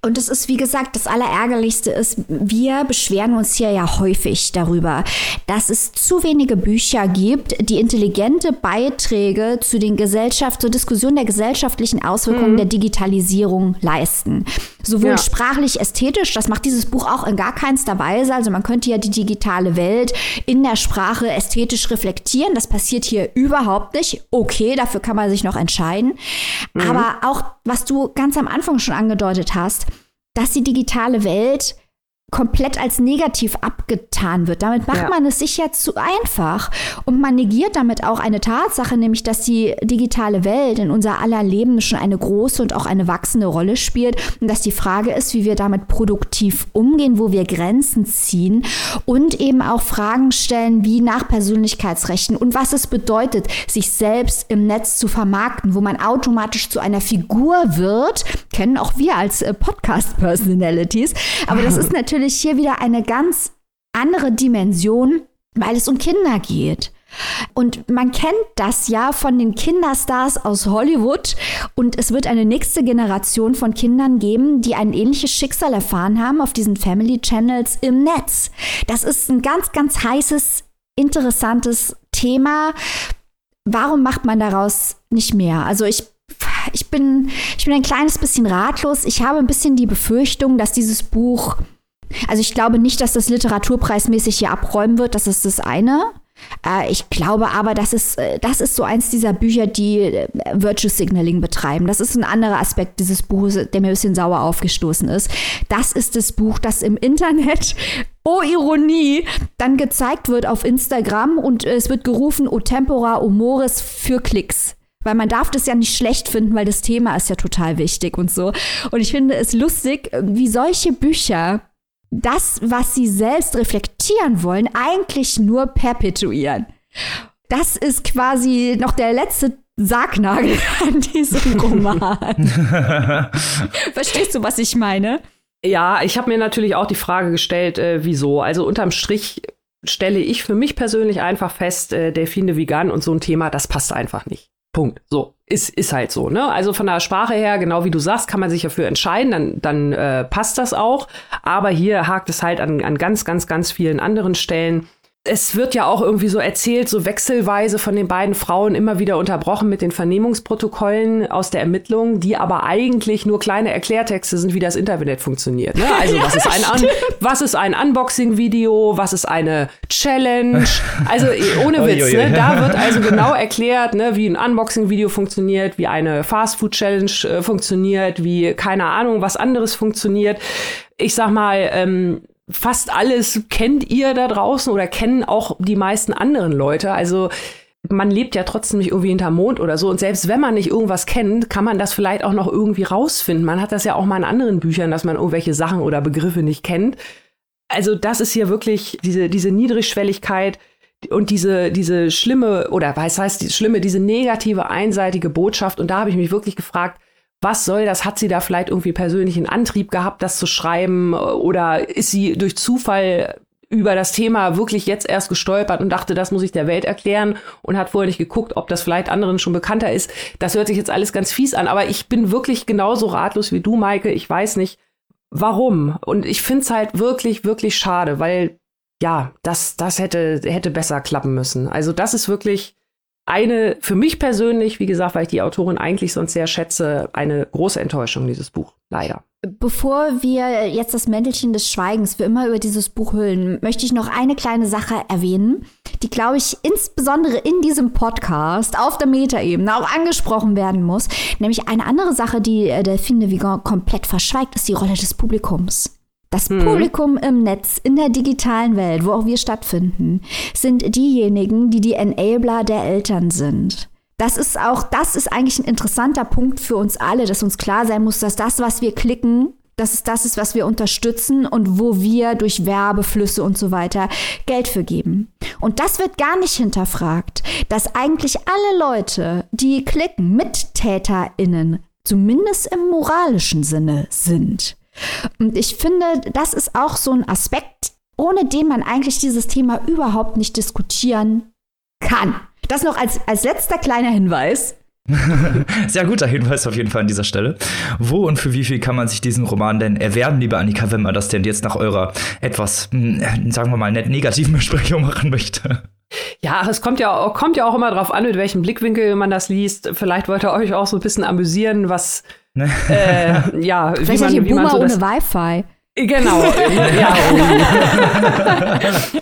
Und es ist, wie gesagt, das Allerärgerlichste ist, wir beschweren uns hier ja häufig darüber, dass es zu wenige Bücher gibt, die intelligente Beiträge zu den Gesellschaft, zur Diskussion der gesellschaftlichen Auswirkungen mhm. der Digitalisierung leisten. Sowohl ja. sprachlich, ästhetisch, das macht dieses Buch auch in gar keinster Weise. Also man könnte ja die digitale Welt in der Sprache ästhetisch reflektieren. Das passiert hier überhaupt nicht. Okay, dafür kann man sich noch entscheiden. Mhm. Aber auch, was du ganz am Anfang schon angedeutet hast, dass die digitale Welt komplett als negativ abgetan wird. Damit macht ja. man es sich ja zu einfach. Und man negiert damit auch eine Tatsache, nämlich dass die digitale Welt in unser aller Leben schon eine große und auch eine wachsende Rolle spielt. Und dass die Frage ist, wie wir damit produktiv umgehen, wo wir Grenzen ziehen und eben auch Fragen stellen, wie nach Persönlichkeitsrechten und was es bedeutet, sich selbst im Netz zu vermarkten, wo man automatisch zu einer Figur wird, kennen auch wir als äh, Podcast-Personalities. Aber das ist natürlich (laughs) natürlich hier wieder eine ganz andere Dimension, weil es um Kinder geht. Und man kennt das ja von den Kinderstars aus Hollywood. Und es wird eine nächste Generation von Kindern geben, die ein ähnliches Schicksal erfahren haben auf diesen Family Channels im Netz. Das ist ein ganz, ganz heißes, interessantes Thema. Warum macht man daraus nicht mehr? Also ich ich bin, ich bin ein kleines bisschen ratlos. Ich habe ein bisschen die Befürchtung, dass dieses Buch also ich glaube nicht, dass das literaturpreismäßig hier abräumen wird, das ist das eine. Äh, ich glaube aber, das ist, äh, das ist so eins dieser Bücher, die äh, Virtue Signaling betreiben. Das ist ein anderer Aspekt dieses Buches, der mir ein bisschen sauer aufgestoßen ist. Das ist das Buch, das im Internet (laughs) oh Ironie, dann gezeigt wird auf Instagram und es wird gerufen, o tempora humoris für Klicks. Weil man darf das ja nicht schlecht finden, weil das Thema ist ja total wichtig und so. Und ich finde es lustig, wie solche Bücher das, was sie selbst reflektieren wollen, eigentlich nur perpetuieren. Das ist quasi noch der letzte Sargnagel (laughs) an diesem Roman. (laughs) Verstehst du, was ich meine? Ja, ich habe mir natürlich auch die Frage gestellt, äh, wieso. Also unterm Strich stelle ich für mich persönlich einfach fest, äh, Delfine vegan und so ein Thema, das passt einfach nicht. Punkt. So, ist, ist halt so, ne? Also von der Sprache her, genau wie du sagst, kann man sich dafür entscheiden, dann, dann äh, passt das auch. Aber hier hakt es halt an, an ganz, ganz, ganz vielen anderen Stellen es wird ja auch irgendwie so erzählt, so wechselweise von den beiden Frauen immer wieder unterbrochen mit den Vernehmungsprotokollen aus der Ermittlung, die aber eigentlich nur kleine Erklärtexte sind, wie das Internet funktioniert. Ne? Also (laughs) ja, was, ist ein Un was ist ein Unboxing-Video, was ist eine Challenge? Also eh, ohne Witz, ne? da wird also genau erklärt, ne, wie ein Unboxing-Video funktioniert, wie eine Fast-Food-Challenge äh, funktioniert, wie keine Ahnung, was anderes funktioniert. Ich sag mal, ähm, fast alles kennt ihr da draußen oder kennen auch die meisten anderen Leute. Also man lebt ja trotzdem nicht irgendwie hinterm Mond oder so. Und selbst wenn man nicht irgendwas kennt, kann man das vielleicht auch noch irgendwie rausfinden. Man hat das ja auch mal in anderen Büchern, dass man irgendwelche Sachen oder Begriffe nicht kennt. Also das ist hier wirklich diese, diese Niedrigschwelligkeit und diese, diese schlimme, oder was heißt die schlimme, diese negative, einseitige Botschaft. Und da habe ich mich wirklich gefragt, was soll das? Hat sie da vielleicht irgendwie persönlichen Antrieb gehabt, das zu schreiben? Oder ist sie durch Zufall über das Thema wirklich jetzt erst gestolpert und dachte, das muss ich der Welt erklären und hat vorher nicht geguckt, ob das vielleicht anderen schon bekannter ist. Das hört sich jetzt alles ganz fies an, aber ich bin wirklich genauso ratlos wie du, Maike. Ich weiß nicht, warum. Und ich finde es halt wirklich, wirklich schade, weil ja, das, das hätte, hätte besser klappen müssen. Also das ist wirklich eine, für mich persönlich, wie gesagt, weil ich die Autorin eigentlich sonst sehr schätze, eine große Enttäuschung, dieses Buch. Leider. Bevor wir jetzt das Mäntelchen des Schweigens für immer über dieses Buch hüllen, möchte ich noch eine kleine Sache erwähnen, die, glaube ich, insbesondere in diesem Podcast auf der Metaebene auch angesprochen werden muss. Nämlich eine andere Sache, die äh, Delphine Vigan komplett verschweigt, ist die Rolle des Publikums. Das mhm. Publikum im Netz, in der digitalen Welt, wo auch wir stattfinden, sind diejenigen, die die Enabler der Eltern sind. Das ist auch, das ist eigentlich ein interessanter Punkt für uns alle, dass uns klar sein muss, dass das, was wir klicken, dass es das ist, was wir unterstützen und wo wir durch Werbeflüsse und so weiter Geld für geben. Und das wird gar nicht hinterfragt, dass eigentlich alle Leute, die klicken, MittäterInnen, zumindest im moralischen Sinne sind. Und ich finde, das ist auch so ein Aspekt, ohne den man eigentlich dieses Thema überhaupt nicht diskutieren kann. Das noch als, als letzter kleiner Hinweis. (laughs) Sehr guter Hinweis auf jeden Fall an dieser Stelle. Wo und für wie viel kann man sich diesen Roman denn erwerben, liebe Annika, wenn man das denn jetzt nach eurer etwas, hm, sagen wir mal, net negativen Besprechung machen möchte? Ja, es kommt ja, kommt ja auch immer darauf an, mit welchem Blickwinkel man das liest. Vielleicht wollt ihr euch auch so ein bisschen amüsieren, was Ne? Äh, ja, Vielleicht wie man, wie Boomer man so ohne Wi-Fi. Genau. (laughs) ja. (laughs)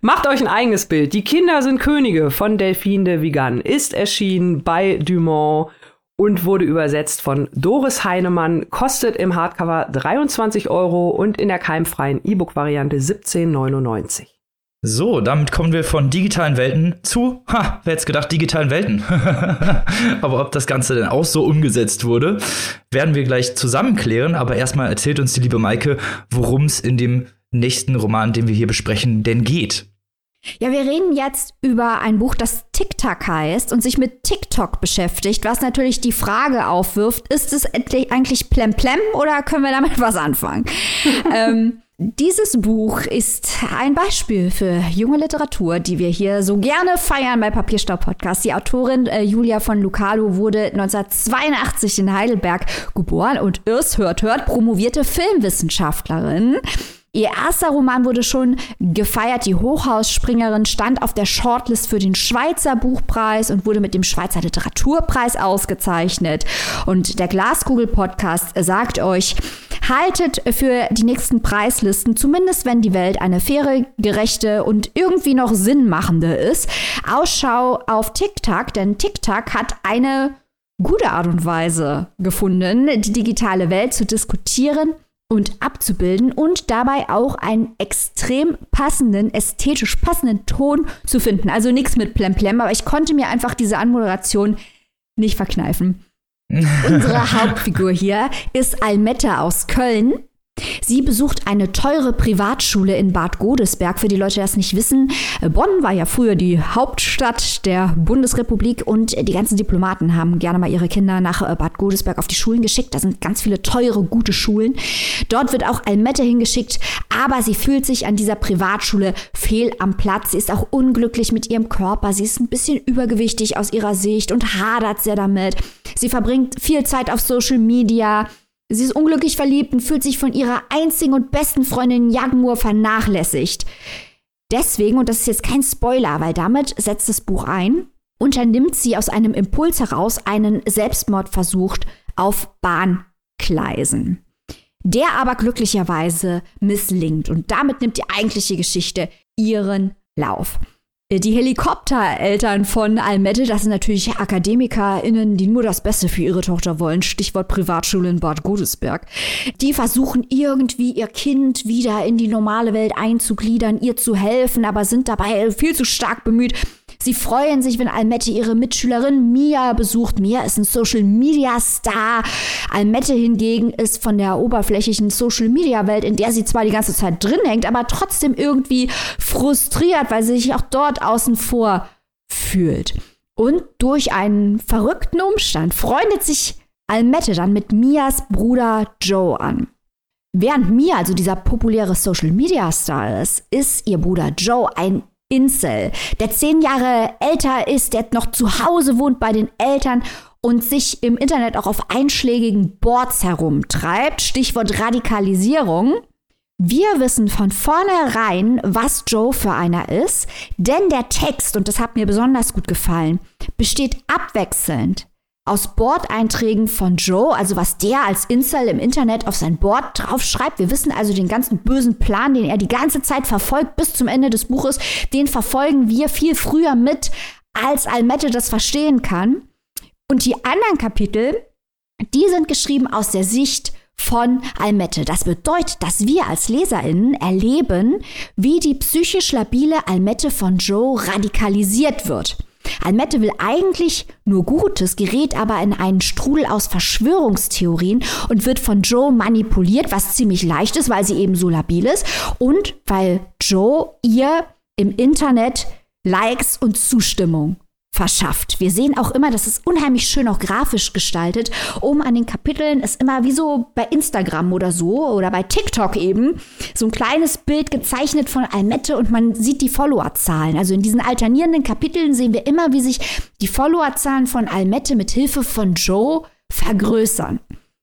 Macht euch ein eigenes Bild. Die Kinder sind Könige von Delphine de Vigan ist erschienen bei Dumont und wurde übersetzt von Doris Heinemann, kostet im Hardcover 23 Euro und in der keimfreien E-Book-Variante 17,99. So, damit kommen wir von digitalen Welten zu, ha, wer hätte gedacht, digitalen Welten. (laughs) Aber ob das Ganze denn auch so umgesetzt wurde, werden wir gleich zusammen klären. Aber erstmal erzählt uns die liebe Maike, worum es in dem nächsten Roman, den wir hier besprechen, denn geht. Ja, wir reden jetzt über ein Buch, das TikTok heißt und sich mit TikTok beschäftigt, was natürlich die Frage aufwirft, ist es eigentlich plemplem oder können wir damit was anfangen? (laughs) ähm, dieses Buch ist ein Beispiel für junge Literatur, die wir hier so gerne feiern bei Papierstau Podcast. Die Autorin äh, Julia von Lucado wurde 1982 in Heidelberg geboren und Irs hört hört promovierte Filmwissenschaftlerin. Ihr erster Roman wurde schon gefeiert. Die Hochhausspringerin stand auf der Shortlist für den Schweizer Buchpreis und wurde mit dem Schweizer Literaturpreis ausgezeichnet. Und der Glaskugel-Podcast sagt euch, Haltet für die nächsten Preislisten, zumindest wenn die Welt eine faire, gerechte und irgendwie noch sinnmachende ist, Ausschau auf TikTok, denn TikTok hat eine gute Art und Weise gefunden, die digitale Welt zu diskutieren und abzubilden und dabei auch einen extrem passenden, ästhetisch passenden Ton zu finden. Also nichts mit Plemplem, aber ich konnte mir einfach diese Anmoderation nicht verkneifen. (laughs) Unsere Hauptfigur hier ist Almette aus Köln. Sie besucht eine teure Privatschule in Bad Godesberg. Für die Leute, die das nicht wissen, Bonn war ja früher die Hauptstadt der Bundesrepublik und die ganzen Diplomaten haben gerne mal ihre Kinder nach äh, Bad Godesberg auf die Schulen geschickt. Da sind ganz viele teure, gute Schulen. Dort wird auch Almette hingeschickt, aber sie fühlt sich an dieser Privatschule fehl am Platz. Sie ist auch unglücklich mit ihrem Körper. Sie ist ein bisschen übergewichtig aus ihrer Sicht und hadert sehr damit. Sie verbringt viel Zeit auf Social Media. Sie ist unglücklich verliebt und fühlt sich von ihrer einzigen und besten Freundin Jagmur vernachlässigt. Deswegen, und das ist jetzt kein Spoiler, weil damit setzt das Buch ein, unternimmt sie aus einem Impuls heraus einen Selbstmordversuch auf Bahngleisen. Der aber glücklicherweise misslingt und damit nimmt die eigentliche Geschichte ihren Lauf. Die Helikoptereltern von Almette, das sind natürlich AkademikerInnen, die nur das Beste für ihre Tochter wollen. Stichwort Privatschule in Bad Godesberg. Die versuchen irgendwie ihr Kind wieder in die normale Welt einzugliedern, ihr zu helfen, aber sind dabei viel zu stark bemüht, Sie freuen sich, wenn Almette ihre Mitschülerin Mia besucht. Mia ist ein Social Media Star. Almette hingegen ist von der oberflächlichen Social Media Welt, in der sie zwar die ganze Zeit drin hängt, aber trotzdem irgendwie frustriert, weil sie sich auch dort außen vor fühlt. Und durch einen verrückten Umstand freundet sich Almette dann mit Mias Bruder Joe an. Während Mia also dieser populäre Social Media Star ist, ist ihr Bruder Joe ein Insel, der zehn Jahre älter ist, der noch zu Hause wohnt bei den Eltern und sich im Internet auch auf einschlägigen Boards herumtreibt. Stichwort Radikalisierung. Wir wissen von vornherein, was Joe für einer ist, denn der Text, und das hat mir besonders gut gefallen, besteht abwechselnd aus Bordeinträgen von Joe, also was der als Incel im Internet auf sein Board draufschreibt. Wir wissen also den ganzen bösen Plan, den er die ganze Zeit verfolgt bis zum Ende des Buches, den verfolgen wir viel früher mit, als Almette das verstehen kann. Und die anderen Kapitel, die sind geschrieben aus der Sicht von Almette. Das bedeutet, dass wir als LeserInnen erleben, wie die psychisch labile Almette von Joe radikalisiert wird. Almette will eigentlich nur Gutes, gerät aber in einen Strudel aus Verschwörungstheorien und wird von Joe manipuliert, was ziemlich leicht ist, weil sie eben so labil ist und weil Joe ihr im Internet Likes und Zustimmung verschafft. Wir sehen auch immer, das ist unheimlich schön auch grafisch gestaltet. Oben an den Kapiteln ist immer wie so bei Instagram oder so oder bei TikTok eben so ein kleines Bild gezeichnet von Almette und man sieht die Followerzahlen. Also in diesen alternierenden Kapiteln sehen wir immer, wie sich die Followerzahlen von Almette mit Hilfe von Joe vergrößern.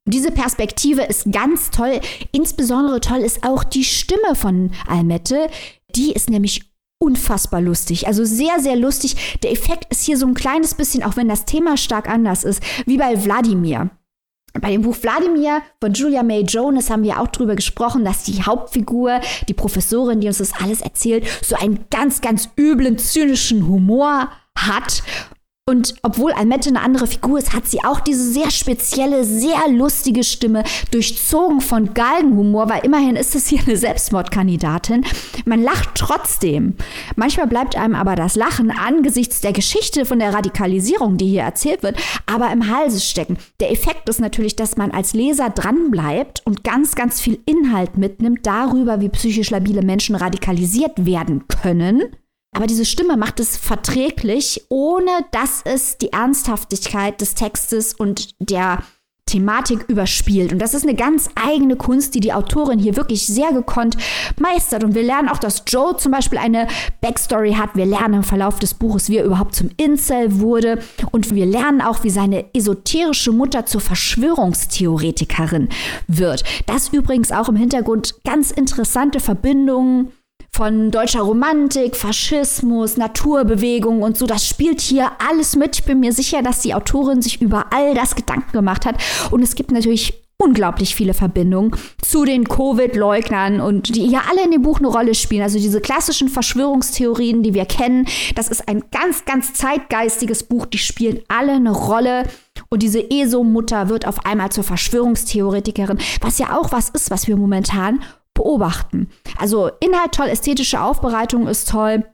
Diese Perspektive ist ganz toll. Insbesondere toll ist auch die Stimme von Almette. Die ist nämlich unfassbar lustig. Also sehr, sehr lustig. Der Effekt ist hier so ein kleines bisschen, auch wenn das Thema stark anders ist, wie bei Wladimir. Bei dem Buch Wladimir von Julia May Jonas haben wir auch drüber gesprochen, dass die Hauptfigur, die Professorin, die uns das alles erzählt, so einen ganz, ganz üblen, zynischen Humor hat und obwohl Almette eine andere Figur ist, hat sie auch diese sehr spezielle, sehr lustige Stimme, durchzogen von Galgenhumor, weil immerhin ist es hier eine Selbstmordkandidatin. Man lacht trotzdem. Manchmal bleibt einem aber das Lachen angesichts der Geschichte von der Radikalisierung, die hier erzählt wird, aber im Halse stecken. Der Effekt ist natürlich, dass man als Leser dranbleibt und ganz, ganz viel Inhalt mitnimmt darüber, wie psychisch labile Menschen radikalisiert werden können aber diese Stimme macht es verträglich, ohne dass es die Ernsthaftigkeit des Textes und der Thematik überspielt. Und das ist eine ganz eigene Kunst, die die Autorin hier wirklich sehr gekonnt meistert. Und wir lernen auch, dass Joe zum Beispiel eine Backstory hat. Wir lernen im Verlauf des Buches, wie er überhaupt zum Incel wurde. Und wir lernen auch, wie seine esoterische Mutter zur Verschwörungstheoretikerin wird. Das übrigens auch im Hintergrund ganz interessante Verbindungen von deutscher Romantik, Faschismus, Naturbewegung und so. Das spielt hier alles mit. Ich bin mir sicher, dass die Autorin sich über all das Gedanken gemacht hat. Und es gibt natürlich unglaublich viele Verbindungen zu den Covid-Leugnern und die ja alle in dem Buch eine Rolle spielen. Also diese klassischen Verschwörungstheorien, die wir kennen, das ist ein ganz, ganz zeitgeistiges Buch. Die spielen alle eine Rolle. Und diese ESO-Mutter wird auf einmal zur Verschwörungstheoretikerin, was ja auch was ist, was wir momentan beobachten. Also Inhalt toll, ästhetische Aufbereitung ist toll.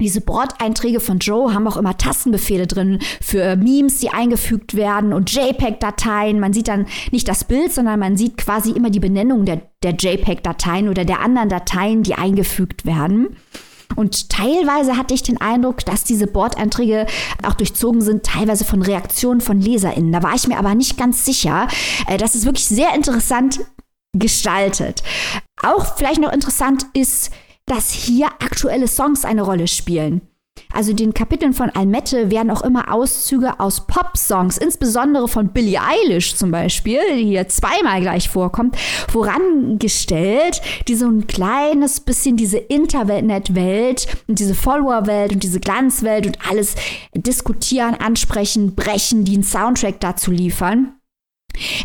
Diese Bordeinträge von Joe haben auch immer Tastenbefehle drin für Memes, die eingefügt werden und JPEG-Dateien. Man sieht dann nicht das Bild, sondern man sieht quasi immer die Benennung der, der JPEG-Dateien oder der anderen Dateien, die eingefügt werden. Und teilweise hatte ich den Eindruck, dass diese Bordeinträge auch durchzogen sind, teilweise von Reaktionen von LeserInnen. Da war ich mir aber nicht ganz sicher. Äh, das ist wirklich sehr interessant gestaltet. Auch vielleicht noch interessant ist, dass hier aktuelle Songs eine Rolle spielen. Also den Kapiteln von Almette werden auch immer Auszüge aus Pop-Songs, insbesondere von Billie Eilish zum Beispiel, die hier zweimal gleich vorkommt, vorangestellt, die so ein kleines bisschen diese Internet-Welt und diese Follower-Welt und diese Glanzwelt und alles diskutieren, ansprechen, brechen, die einen Soundtrack dazu liefern.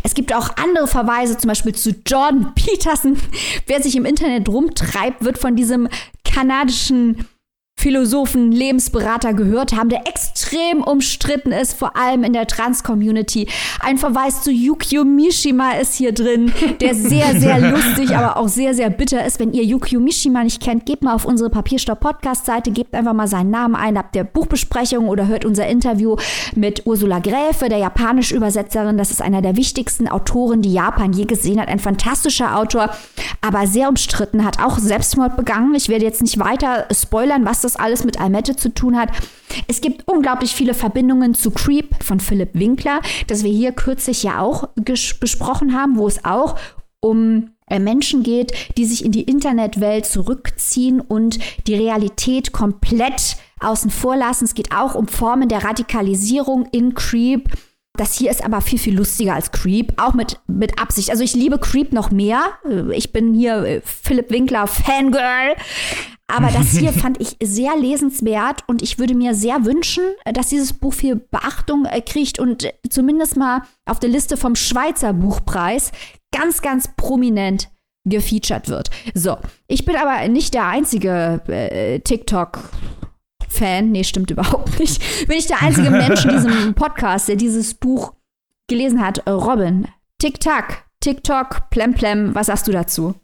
Es gibt auch andere Verweise, zum Beispiel zu Jordan Peterson. Wer sich im Internet rumtreibt, wird von diesem kanadischen Philosophen, Lebensberater gehört haben, der extrem umstritten ist, vor allem in der Trans-Community. Ein Verweis zu Yukio Mishima ist hier drin, der sehr, sehr (laughs) lustig, aber auch sehr, sehr bitter ist. Wenn ihr Yukio Mishima nicht kennt, geht mal auf unsere Papierstopp-Podcast-Seite, gebt einfach mal seinen Namen ein, habt der Buchbesprechung oder hört unser Interview mit Ursula Gräfe, der japanisch Übersetzerin. Das ist einer der wichtigsten Autoren, die Japan je gesehen hat. Ein fantastischer Autor, aber sehr umstritten, hat auch Selbstmord begangen. Ich werde jetzt nicht weiter spoilern, was das das alles mit Almette zu tun hat. Es gibt unglaublich viele Verbindungen zu Creep von Philipp Winkler, das wir hier kürzlich ja auch besprochen haben, wo es auch um äh, Menschen geht, die sich in die Internetwelt zurückziehen und die Realität komplett außen vor lassen. Es geht auch um Formen der Radikalisierung in Creep. Das hier ist aber viel, viel lustiger als Creep, auch mit, mit Absicht. Also ich liebe Creep noch mehr. Ich bin hier äh, Philipp Winkler Fangirl. Aber das hier (laughs) fand ich sehr lesenswert und ich würde mir sehr wünschen, dass dieses Buch viel Beachtung äh, kriegt und zumindest mal auf der Liste vom Schweizer Buchpreis ganz, ganz prominent gefeatured wird. So, ich bin aber nicht der einzige äh, TikTok. Fan, nee, stimmt (laughs) überhaupt nicht. Bin ich der einzige Mensch in diesem (laughs) Podcast, der dieses Buch gelesen hat. Robin, Tick-Tack, TikTok, Plemplem, was sagst du dazu?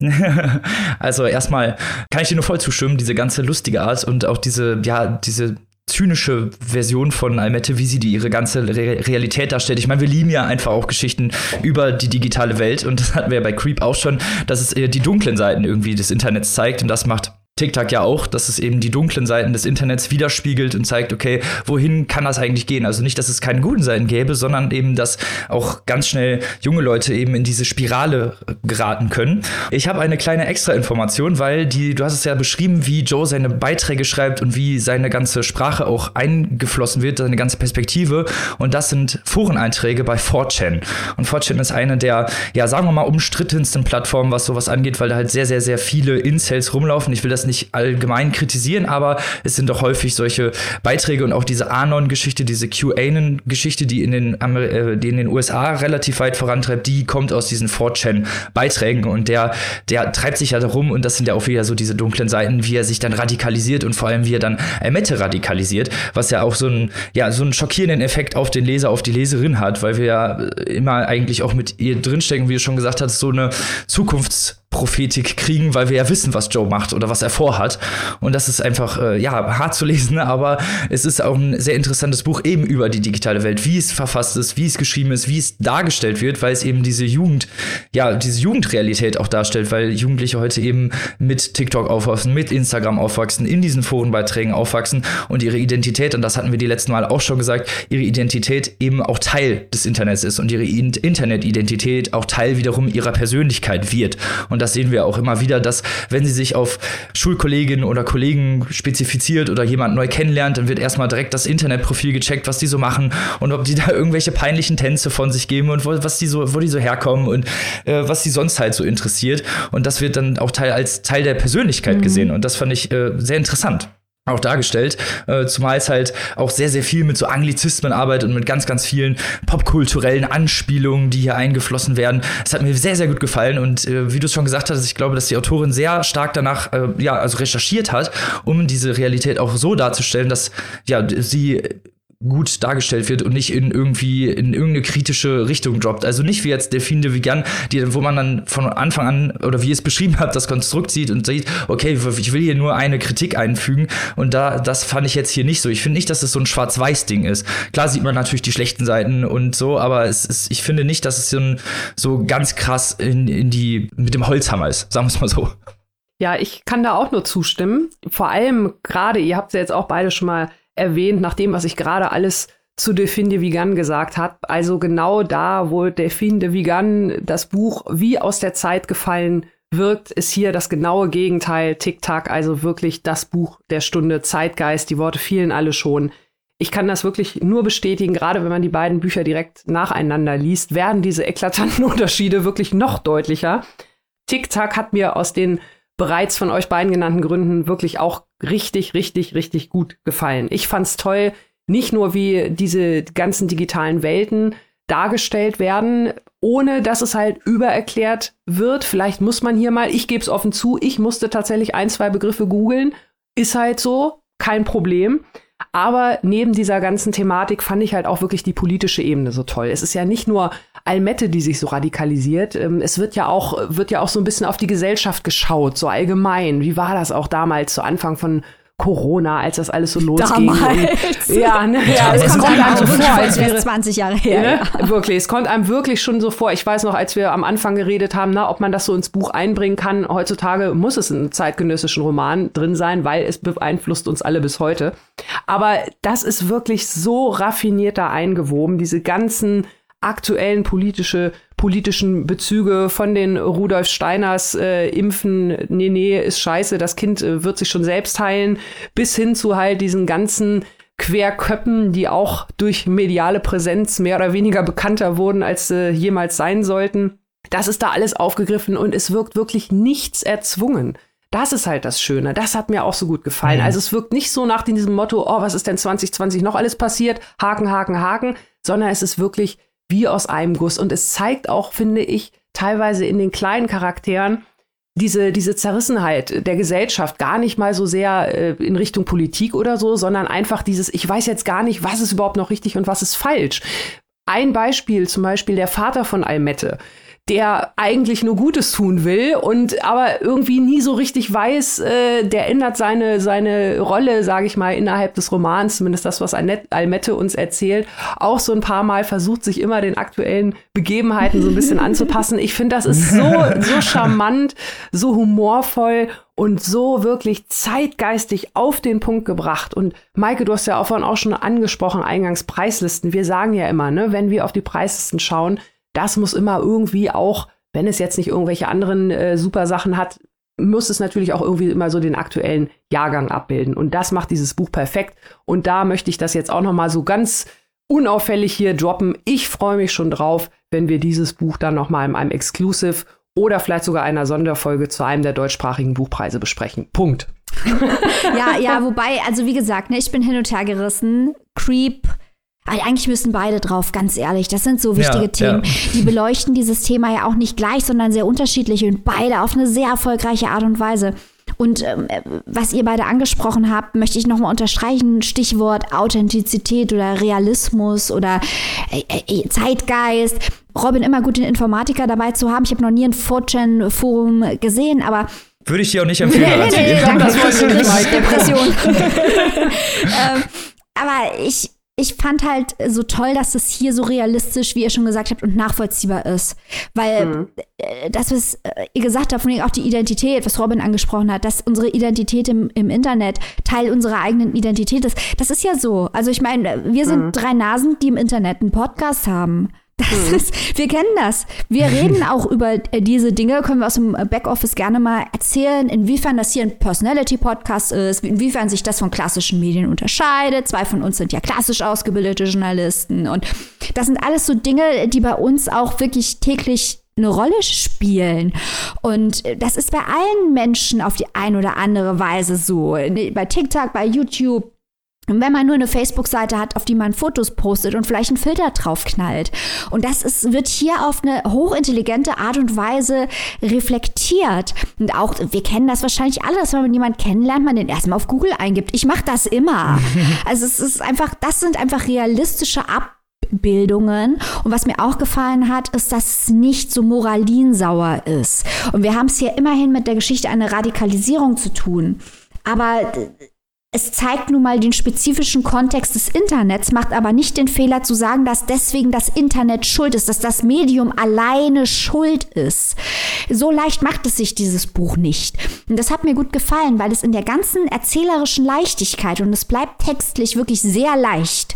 (laughs) also erstmal kann ich dir nur voll zustimmen, diese ganze lustige Art und auch diese, ja, diese zynische Version von Almette, wie sie die ihre ganze Re Realität darstellt. Ich meine, wir lieben ja einfach auch Geschichten über die digitale Welt und das hatten wir ja bei Creep auch schon, dass es eher die dunklen Seiten irgendwie des Internets zeigt und das macht TikTok ja auch, dass es eben die dunklen Seiten des Internets widerspiegelt und zeigt, okay, wohin kann das eigentlich gehen? Also nicht, dass es keine guten Seiten gäbe, sondern eben, dass auch ganz schnell junge Leute eben in diese Spirale geraten können. Ich habe eine kleine Extra-Information, weil die, du hast es ja beschrieben, wie Joe seine Beiträge schreibt und wie seine ganze Sprache auch eingeflossen wird, seine ganze Perspektive. Und das sind Foreneinträge bei 4chan. Und 4chan ist eine der, ja, sagen wir mal, umstrittensten Plattformen, was sowas angeht, weil da halt sehr, sehr, sehr viele Incels rumlaufen. Ich will das nicht allgemein kritisieren, aber es sind doch häufig solche Beiträge und auch diese Anon-Geschichte, diese QAnon-Geschichte, die in den, äh, die in den USA relativ weit vorantreibt, die kommt aus diesen 4chan-Beiträgen und der, der treibt sich ja darum und das sind ja auch wieder so diese dunklen Seiten, wie er sich dann radikalisiert und vor allem wie er dann Ermette radikalisiert, was ja auch so einen, ja, so einen schockierenden Effekt auf den Leser, auf die Leserin hat, weil wir ja immer eigentlich auch mit ihr drinstecken, wie du schon gesagt hast, so eine Zukunfts- Prophetik kriegen, weil wir ja wissen, was Joe macht oder was er vorhat. Und das ist einfach, äh, ja, hart zu lesen, (laughs) aber es ist auch ein sehr interessantes Buch eben über die digitale Welt, wie es verfasst ist, wie es geschrieben ist, wie es dargestellt wird, weil es eben diese Jugend, ja, diese Jugendrealität auch darstellt, weil Jugendliche heute eben mit TikTok aufwachsen, mit Instagram aufwachsen, in diesen Forenbeiträgen aufwachsen und ihre Identität, und das hatten wir die letzten Mal auch schon gesagt, ihre Identität eben auch Teil des Internets ist und ihre Internetidentität auch Teil wiederum ihrer Persönlichkeit wird. Und und das sehen wir auch immer wieder, dass wenn sie sich auf Schulkolleginnen oder Kollegen spezifiziert oder jemand neu kennenlernt, dann wird erstmal direkt das Internetprofil gecheckt, was die so machen und ob die da (laughs) irgendwelche peinlichen Tänze von sich geben und wo, was die so, wo die so herkommen und äh, was die sonst halt so interessiert. Und das wird dann auch Teil, als Teil der Persönlichkeit mhm. gesehen. Und das fand ich äh, sehr interessant. Auch dargestellt, äh, zumal es halt auch sehr, sehr viel mit so Anglizismen arbeitet und mit ganz, ganz vielen popkulturellen Anspielungen, die hier eingeflossen werden. Es hat mir sehr, sehr gut gefallen und äh, wie du es schon gesagt hast, ich glaube, dass die Autorin sehr stark danach, äh, ja, also recherchiert hat, um diese Realität auch so darzustellen, dass, ja, sie gut dargestellt wird und nicht in irgendwie in irgendeine kritische Richtung droppt. Also nicht wie jetzt Delphine de Vigan, die, wo man dann von Anfang an oder wie ihr es beschrieben habt, das Konstrukt sieht und sieht, okay, ich will hier nur eine Kritik einfügen und da das fand ich jetzt hier nicht so. Ich finde nicht, dass es so ein Schwarz-Weiß-Ding ist. Klar sieht man natürlich die schlechten Seiten und so, aber es ist, ich finde nicht, dass es so, ein, so ganz krass in, in die mit dem Holzhammer ist, sagen wir es mal so. Ja, ich kann da auch nur zustimmen. Vor allem gerade, ihr habt ja jetzt auch beide schon mal erwähnt, nach dem, was ich gerade alles zu Delphine de Vigan gesagt habe. Also genau da, wo Delphine de Vigan das Buch wie aus der Zeit gefallen wirkt, ist hier das genaue Gegenteil. Tick-Tack, also wirklich das Buch der Stunde, Zeitgeist. Die Worte fielen alle schon. Ich kann das wirklich nur bestätigen, gerade wenn man die beiden Bücher direkt nacheinander liest, werden diese eklatanten (laughs) Unterschiede wirklich noch deutlicher. Tick-Tack hat mir aus den bereits von euch beiden genannten Gründen wirklich auch richtig, richtig, richtig gut gefallen. Ich fand's toll, nicht nur wie diese ganzen digitalen Welten dargestellt werden, ohne dass es halt übererklärt wird. Vielleicht muss man hier mal, ich gebe es offen zu, ich musste tatsächlich ein, zwei Begriffe googeln. Ist halt so, kein Problem. Aber neben dieser ganzen Thematik fand ich halt auch wirklich die politische Ebene so toll. Es ist ja nicht nur Almette, die sich so radikalisiert. Ähm, es wird ja auch, wird ja auch so ein bisschen auf die Gesellschaft geschaut, so allgemein. Wie war das auch damals zu Anfang von Corona, als das alles so losging. Damals. Und, (laughs) ja, ne, ja, es, es kommt einem so vor, als wäre 20 Jahre her. Ne? Ja. Wirklich, es kommt einem wirklich schon so vor. Ich weiß noch, als wir am Anfang geredet haben, na, ob man das so ins Buch einbringen kann. Heutzutage muss es in einem zeitgenössischen Roman drin sein, weil es beeinflusst uns alle bis heute. Aber das ist wirklich so raffiniert da eingewoben, diese ganzen aktuellen politische, politischen Bezüge von den Rudolf Steiners äh, Impfen, nee, nee, ist scheiße, das Kind äh, wird sich schon selbst heilen, bis hin zu halt diesen ganzen Querköppen, die auch durch mediale Präsenz mehr oder weniger bekannter wurden, als äh, jemals sein sollten. Das ist da alles aufgegriffen und es wirkt wirklich nichts erzwungen. Das ist halt das Schöne. Das hat mir auch so gut gefallen. Mhm. Also es wirkt nicht so nach diesem Motto, oh, was ist denn 2020 noch alles passiert? Haken, Haken, Haken, sondern es ist wirklich wie aus einem Guss. Und es zeigt auch, finde ich, teilweise in den kleinen Charakteren diese, diese Zerrissenheit der Gesellschaft gar nicht mal so sehr äh, in Richtung Politik oder so, sondern einfach dieses, ich weiß jetzt gar nicht, was ist überhaupt noch richtig und was ist falsch. Ein Beispiel, zum Beispiel der Vater von Almette der eigentlich nur Gutes tun will und aber irgendwie nie so richtig weiß, äh, der ändert seine, seine Rolle, sage ich mal, innerhalb des Romans, zumindest das, was Almette uns erzählt, auch so ein paar Mal versucht, sich immer den aktuellen Begebenheiten so ein bisschen anzupassen. Ich finde, das ist so, so (laughs) charmant, so humorvoll und so wirklich zeitgeistig auf den Punkt gebracht. Und Maike, du hast ja auch vorhin auch schon angesprochen, Eingangspreislisten. Wir sagen ja immer, ne, wenn wir auf die Preislisten schauen, das muss immer irgendwie auch, wenn es jetzt nicht irgendwelche anderen äh, super Sachen hat, muss es natürlich auch irgendwie immer so den aktuellen Jahrgang abbilden. Und das macht dieses Buch perfekt. Und da möchte ich das jetzt auch noch mal so ganz unauffällig hier droppen. Ich freue mich schon drauf, wenn wir dieses Buch dann noch mal in einem Exclusive oder vielleicht sogar einer Sonderfolge zu einem der deutschsprachigen Buchpreise besprechen. Punkt. (laughs) ja, ja, wobei, also wie gesagt, ne, ich bin hin und her gerissen. Creep, eigentlich müssen beide drauf, ganz ehrlich. Das sind so wichtige ja, Themen. Ja. Die beleuchten dieses Thema ja auch nicht gleich, sondern sehr unterschiedlich und beide auf eine sehr erfolgreiche Art und Weise. Und ähm, was ihr beide angesprochen habt, möchte ich nochmal unterstreichen. Stichwort Authentizität oder Realismus oder äh, äh, Zeitgeist. Robin, immer gut den Informatiker dabei zu haben. Ich habe noch nie ein 4chan-Forum gesehen, aber würde ich dir auch nicht empfehlen. nee, nee, nee, danke, das Depression. (laughs) (laughs) ähm, aber ich, ich fand halt so toll, dass das hier so realistisch, wie ihr schon gesagt habt, und nachvollziehbar ist. Weil mhm. Äh, das, was äh, ihr gesagt habt, von auch die Identität, was Robin angesprochen hat, dass unsere Identität im, im Internet Teil unserer eigenen Identität ist. Das ist ja so. Also ich meine, wir sind mhm. drei Nasen, die im Internet einen Podcast haben. Das mhm. ist, wir kennen das. Wir (laughs) reden auch über äh, diese Dinge, können wir aus dem Backoffice gerne mal erzählen, inwiefern das hier ein Personality-Podcast ist, inwiefern sich das von klassischen Medien unterscheidet. Zwei von uns sind ja klassisch ausgebildete Journalisten und das sind alles so Dinge, die bei uns auch wirklich täglich eine Rolle spielen. Und das ist bei allen Menschen auf die ein oder andere Weise so. Bei TikTok, bei YouTube, wenn man nur eine Facebook-Seite hat, auf die man Fotos postet und vielleicht einen Filter draufknallt. Und das ist, wird hier auf eine hochintelligente Art und Weise reflektiert. Und auch, wir kennen das wahrscheinlich alle, dass wenn man jemanden kennenlernt, man den erstmal auf Google eingibt. Ich mache das immer. (laughs) also es ist einfach, das sind einfach realistische Abbildungen. Und was mir auch gefallen hat, ist, dass es nicht so moralinsauer ist. Und wir haben es hier immerhin mit der Geschichte einer Radikalisierung zu tun. Aber es zeigt nun mal den spezifischen Kontext des Internets, macht aber nicht den Fehler zu sagen, dass deswegen das Internet schuld ist, dass das Medium alleine schuld ist. So leicht macht es sich dieses Buch nicht. Und das hat mir gut gefallen, weil es in der ganzen erzählerischen Leichtigkeit, und es bleibt textlich wirklich sehr leicht,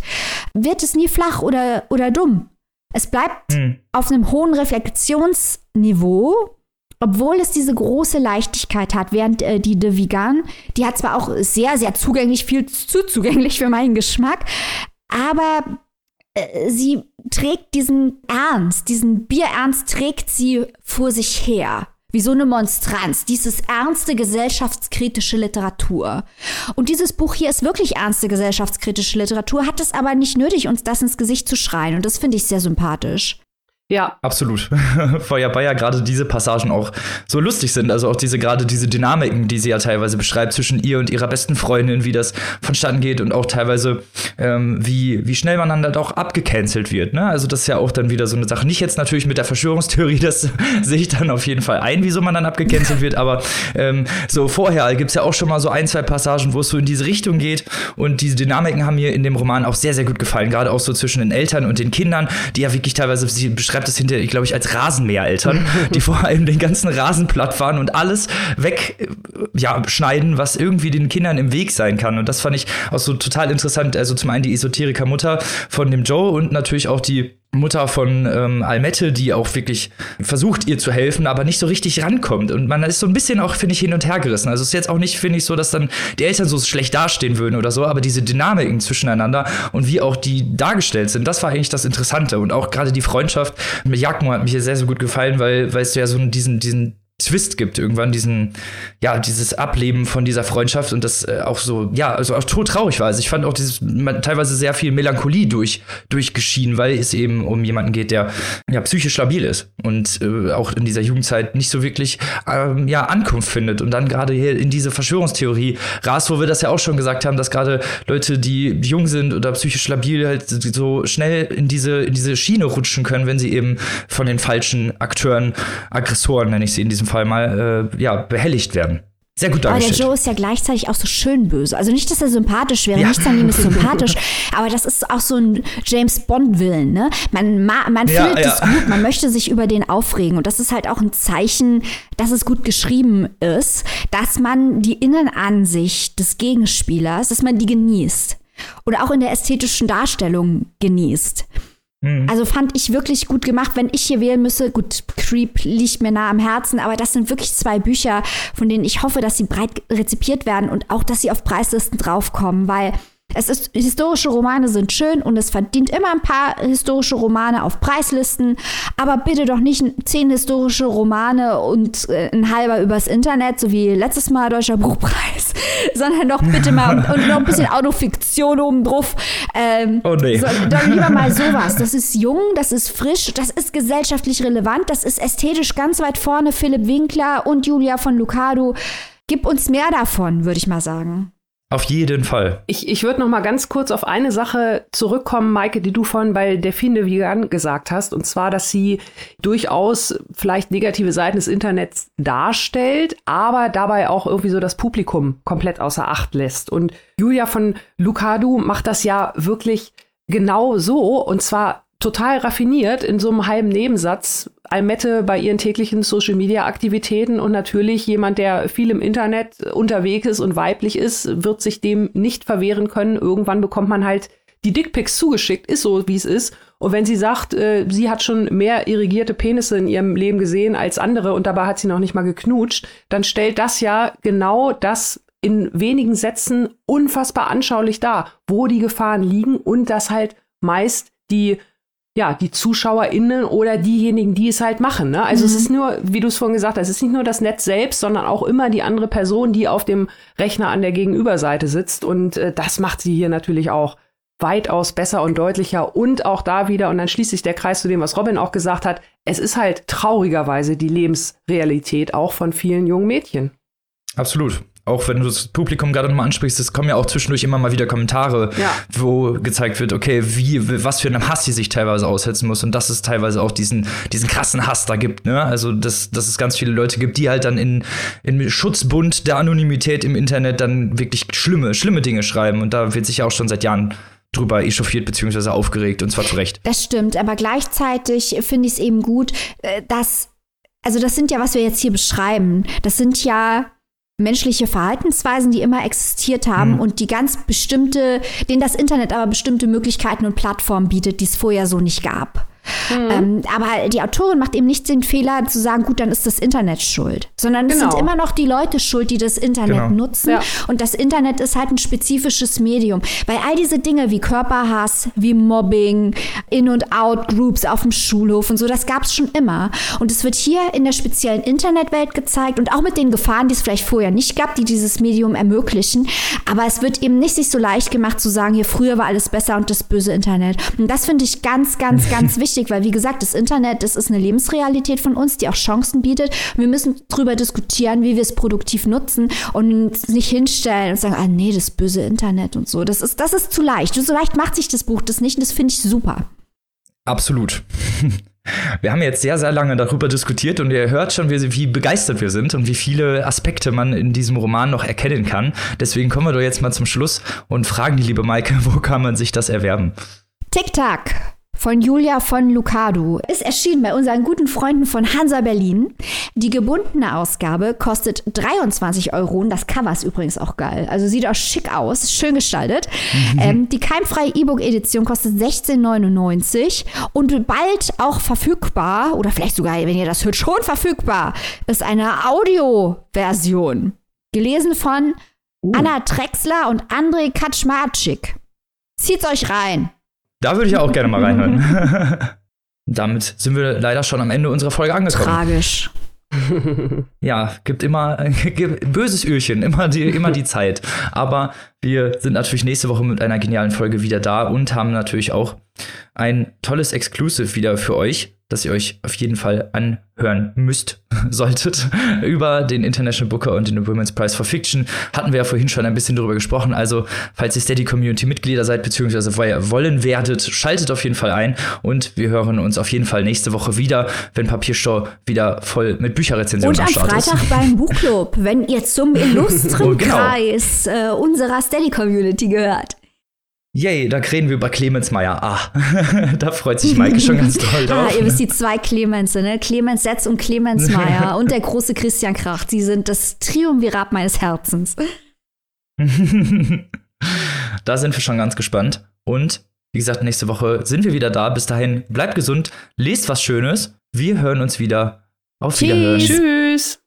wird es nie flach oder, oder dumm. Es bleibt hm. auf einem hohen Reflexionsniveau obwohl es diese große Leichtigkeit hat, während äh, die De Vigan, die hat zwar auch sehr, sehr zugänglich, viel zu zugänglich für meinen Geschmack, aber äh, sie trägt diesen Ernst, diesen Bierernst trägt sie vor sich her. Wie so eine Monstranz, dieses ernste gesellschaftskritische Literatur. Und dieses Buch hier ist wirklich ernste gesellschaftskritische Literatur, hat es aber nicht nötig, uns das ins Gesicht zu schreien. Und das finde ich sehr sympathisch. Ja. Absolut. (laughs) Weil ja gerade diese Passagen auch so lustig sind. Also auch diese, gerade diese Dynamiken, die sie ja teilweise beschreibt zwischen ihr und ihrer besten Freundin, wie das vonstatten geht und auch teilweise, ähm, wie, wie schnell man dann halt auch abgecancelt wird. Ne? Also das ist ja auch dann wieder so eine Sache. Nicht jetzt natürlich mit der Verschwörungstheorie, das (laughs) sehe ich dann auf jeden Fall ein, wieso man dann abgecancelt wird, aber ähm, so vorher gibt es ja auch schon mal so ein, zwei Passagen, wo es so in diese Richtung geht. Und diese Dynamiken haben mir in dem Roman auch sehr, sehr gut gefallen. Gerade auch so zwischen den Eltern und den Kindern, die ja wirklich teilweise, sie beschreibt beschreibt es hinterher, glaube ich, als Rasenmähereltern, die (laughs) vor allem den ganzen Rasen platt fahren und alles wegschneiden, ja, schneiden, was irgendwie den Kindern im Weg sein kann. Und das fand ich auch so total interessant. Also zum einen die Esoteriker-Mutter von dem Joe und natürlich auch die Mutter von ähm, Almette, die auch wirklich versucht, ihr zu helfen, aber nicht so richtig rankommt. Und man ist so ein bisschen auch, finde ich, hin und her gerissen. Also es ist jetzt auch nicht, finde ich, so, dass dann die Eltern so schlecht dastehen würden oder so, aber diese Dynamiken zwischeneinander und wie auch die dargestellt sind, das war eigentlich das Interessante. Und auch gerade die Freundschaft mit Jagmo hat mir sehr, sehr gut gefallen, weil, weil es ja so diesen, diesen Twist gibt, irgendwann diesen, ja, dieses Ableben von dieser Freundschaft und das äh, auch so, ja, also auch traurig war. Also ich fand auch dieses teilweise sehr viel Melancholie durch, durchgeschieden, weil es eben um jemanden geht, der ja psychisch labil ist und äh, auch in dieser Jugendzeit nicht so wirklich ähm, ja, Ankunft findet. Und dann gerade hier in diese Verschwörungstheorie rast, wo wir das ja auch schon gesagt haben, dass gerade Leute, die jung sind oder psychisch labil, halt so schnell in diese, in diese Schiene rutschen können, wenn sie eben von den falschen Akteuren, Aggressoren, nenne ich sie in diesem Fall mal, äh, ja, behelligt werden. Sehr gut dargestellt. Aber der Joe ist ja gleichzeitig auch so schön böse. Also nicht, dass er sympathisch wäre, ja. nichts an ihm ist sympathisch, aber das ist auch so ein James Bond-Willen. Ne? Man, man ja, findet es gut, man möchte sich über den aufregen. Und das ist halt auch ein Zeichen, dass es gut geschrieben ist, dass man die Innenansicht des Gegenspielers, dass man die genießt. Oder auch in der ästhetischen Darstellung genießt. Mhm. Also fand ich wirklich gut gemacht. Wenn ich hier wählen müsse, gut, Creep liegt mir nah am Herzen, aber das sind wirklich zwei Bücher, von denen ich hoffe, dass sie breit rezipiert werden und auch, dass sie auf Preislisten draufkommen, weil es ist, historische Romane sind schön und es verdient immer ein paar historische Romane auf Preislisten, aber bitte doch nicht zehn historische Romane und äh, ein halber übers Internet, so wie letztes Mal Deutscher Buchpreis, (laughs) sondern doch bitte mal und, und noch ein bisschen Autofiktion oben drauf. Ähm, oh nee. So, doch lieber mal sowas. Das ist jung, das ist frisch, das ist gesellschaftlich relevant, das ist ästhetisch ganz weit vorne. Philipp Winkler und Julia von Lucado. Gib uns mehr davon, würde ich mal sagen. Auf jeden Fall. Ich, ich würde noch mal ganz kurz auf eine Sache zurückkommen, Maike, die du vorhin bei Delphine Vigan gesagt hast, und zwar, dass sie durchaus vielleicht negative Seiten des Internets darstellt, aber dabei auch irgendwie so das Publikum komplett außer Acht lässt. Und Julia von Lucadu macht das ja wirklich genau so, und zwar total raffiniert in so einem halben Nebensatz Almette bei ihren täglichen Social Media Aktivitäten und natürlich jemand, der viel im Internet unterwegs ist und weiblich ist, wird sich dem nicht verwehren können. Irgendwann bekommt man halt die Dickpics zugeschickt, ist so, wie es ist. Und wenn sie sagt, äh, sie hat schon mehr irrigierte Penisse in ihrem Leben gesehen als andere und dabei hat sie noch nicht mal geknutscht, dann stellt das ja genau das in wenigen Sätzen unfassbar anschaulich dar, wo die Gefahren liegen und dass halt meist die ja, die ZuschauerInnen oder diejenigen, die es halt machen. Ne? Also mhm. es ist nur, wie du es vorhin gesagt hast, es ist nicht nur das Netz selbst, sondern auch immer die andere Person, die auf dem Rechner an der Gegenüberseite sitzt. Und äh, das macht sie hier natürlich auch weitaus besser und deutlicher. Und auch da wieder, und dann schließt sich der Kreis zu dem, was Robin auch gesagt hat, es ist halt traurigerweise die Lebensrealität auch von vielen jungen Mädchen. Absolut auch wenn du das Publikum gerade nochmal ansprichst, es kommen ja auch zwischendurch immer mal wieder Kommentare, ja. wo gezeigt wird, okay, wie, was für einen Hass sie sich teilweise aussetzen muss und dass es teilweise auch diesen, diesen krassen Hass da gibt, ne? Also, dass, dass es ganz viele Leute gibt, die halt dann in, in Schutzbund der Anonymität im Internet dann wirklich schlimme, schlimme Dinge schreiben und da wird sich ja auch schon seit Jahren drüber echauffiert bzw. aufgeregt und zwar zu Recht. Das stimmt, aber gleichzeitig finde ich es eben gut, äh, dass, also das sind ja, was wir jetzt hier beschreiben, das sind ja menschliche Verhaltensweisen, die immer existiert haben mhm. und die ganz bestimmte, denen das Internet aber bestimmte Möglichkeiten und Plattformen bietet, die es vorher so nicht gab. Mhm. Ähm, aber die Autorin macht eben nicht den Fehler zu sagen, gut, dann ist das Internet schuld, sondern genau. es sind genau. immer noch die Leute schuld, die das Internet genau. nutzen. Ja. Und das Internet ist halt ein spezifisches Medium. Weil all diese Dinge wie Körperhass, wie Mobbing, In- und Out-Groups auf dem Schulhof und so, das gab es schon immer. Und es wird hier in der speziellen Internetwelt gezeigt und auch mit den Gefahren, die es vielleicht vorher nicht gab, die dieses Medium ermöglichen. Aber es wird eben nicht sich so leicht gemacht zu sagen, hier früher war alles besser und das böse Internet. Und das finde ich ganz, ganz, (laughs) ganz wichtig wichtig, weil wie gesagt, das Internet, das ist eine Lebensrealität von uns, die auch Chancen bietet. Wir müssen darüber diskutieren, wie wir es produktiv nutzen und uns nicht hinstellen und sagen, ah nee, das böse Internet und so. Das ist, das ist zu leicht. So leicht macht sich das Buch das nicht und das finde ich super. Absolut. (laughs) Wir haben jetzt sehr, sehr lange darüber diskutiert und ihr hört schon, wie, wie, begeistert wir sind und wie viele Aspekte man in diesem Roman noch erkennen kann. Deswegen kommen wir doch jetzt mal zum Schluss und fragen die liebe Maike, (laughs) wo kann man sich das erwerben? TikTok von Julia von Lucadu ist erschienen bei unseren guten Freunden von Hansa Berlin. Die gebundene Ausgabe kostet 23 Euro und das Cover ist übrigens auch geil. Also sieht auch schick aus, schön gestaltet. Mhm. Ähm, die keimfreie E-Book-Edition kostet 16,99 und bald auch verfügbar, oder vielleicht sogar, wenn ihr das hört, schon verfügbar, ist eine Audio-Version. Gelesen von uh. Anna Trexler und André Kaczmarczyk. Zieht's euch rein. Da würde ich auch gerne mal reinhören. (laughs) Damit sind wir leider schon am Ende unserer Folge angekommen. Tragisch. ja, gibt immer (laughs) gibt böses Öhrchen, immer die, immer die Zeit. Aber wir sind natürlich nächste Woche mit einer genialen Folge wieder da und haben natürlich auch ein tolles Exclusive wieder für euch das ihr euch auf jeden Fall anhören müsst, (laughs) solltet. Über den International Booker und den Women's Prize for Fiction hatten wir ja vorhin schon ein bisschen darüber gesprochen. Also, falls ihr Steady Community Mitglieder seid, beziehungsweise wollen werdet, schaltet auf jeden Fall ein und wir hören uns auf jeden Fall nächste Woche wieder, wenn Papierstau wieder voll mit Bücherrezensionen Und am Freitag ist. beim (laughs) Buchclub, wenn ihr zum illustren oh, genau. Kreis äh, unserer Steady Community gehört. Yay, da reden wir über Clemens Meyer. Ah, (laughs) da freut sich Maike schon ganz (laughs) toll drauf. Ah, ihr wisst die zwei Clemense, ne? Clemens Setz und Clemens (laughs) Meyer und der große Christian Kracht. Sie sind das Triumvirat meines Herzens. da sind wir schon ganz gespannt. Und wie gesagt, nächste Woche sind wir wieder da. Bis dahin, bleibt gesund, lest was Schönes. Wir hören uns wieder. Auf Wiederhören. Tschüss.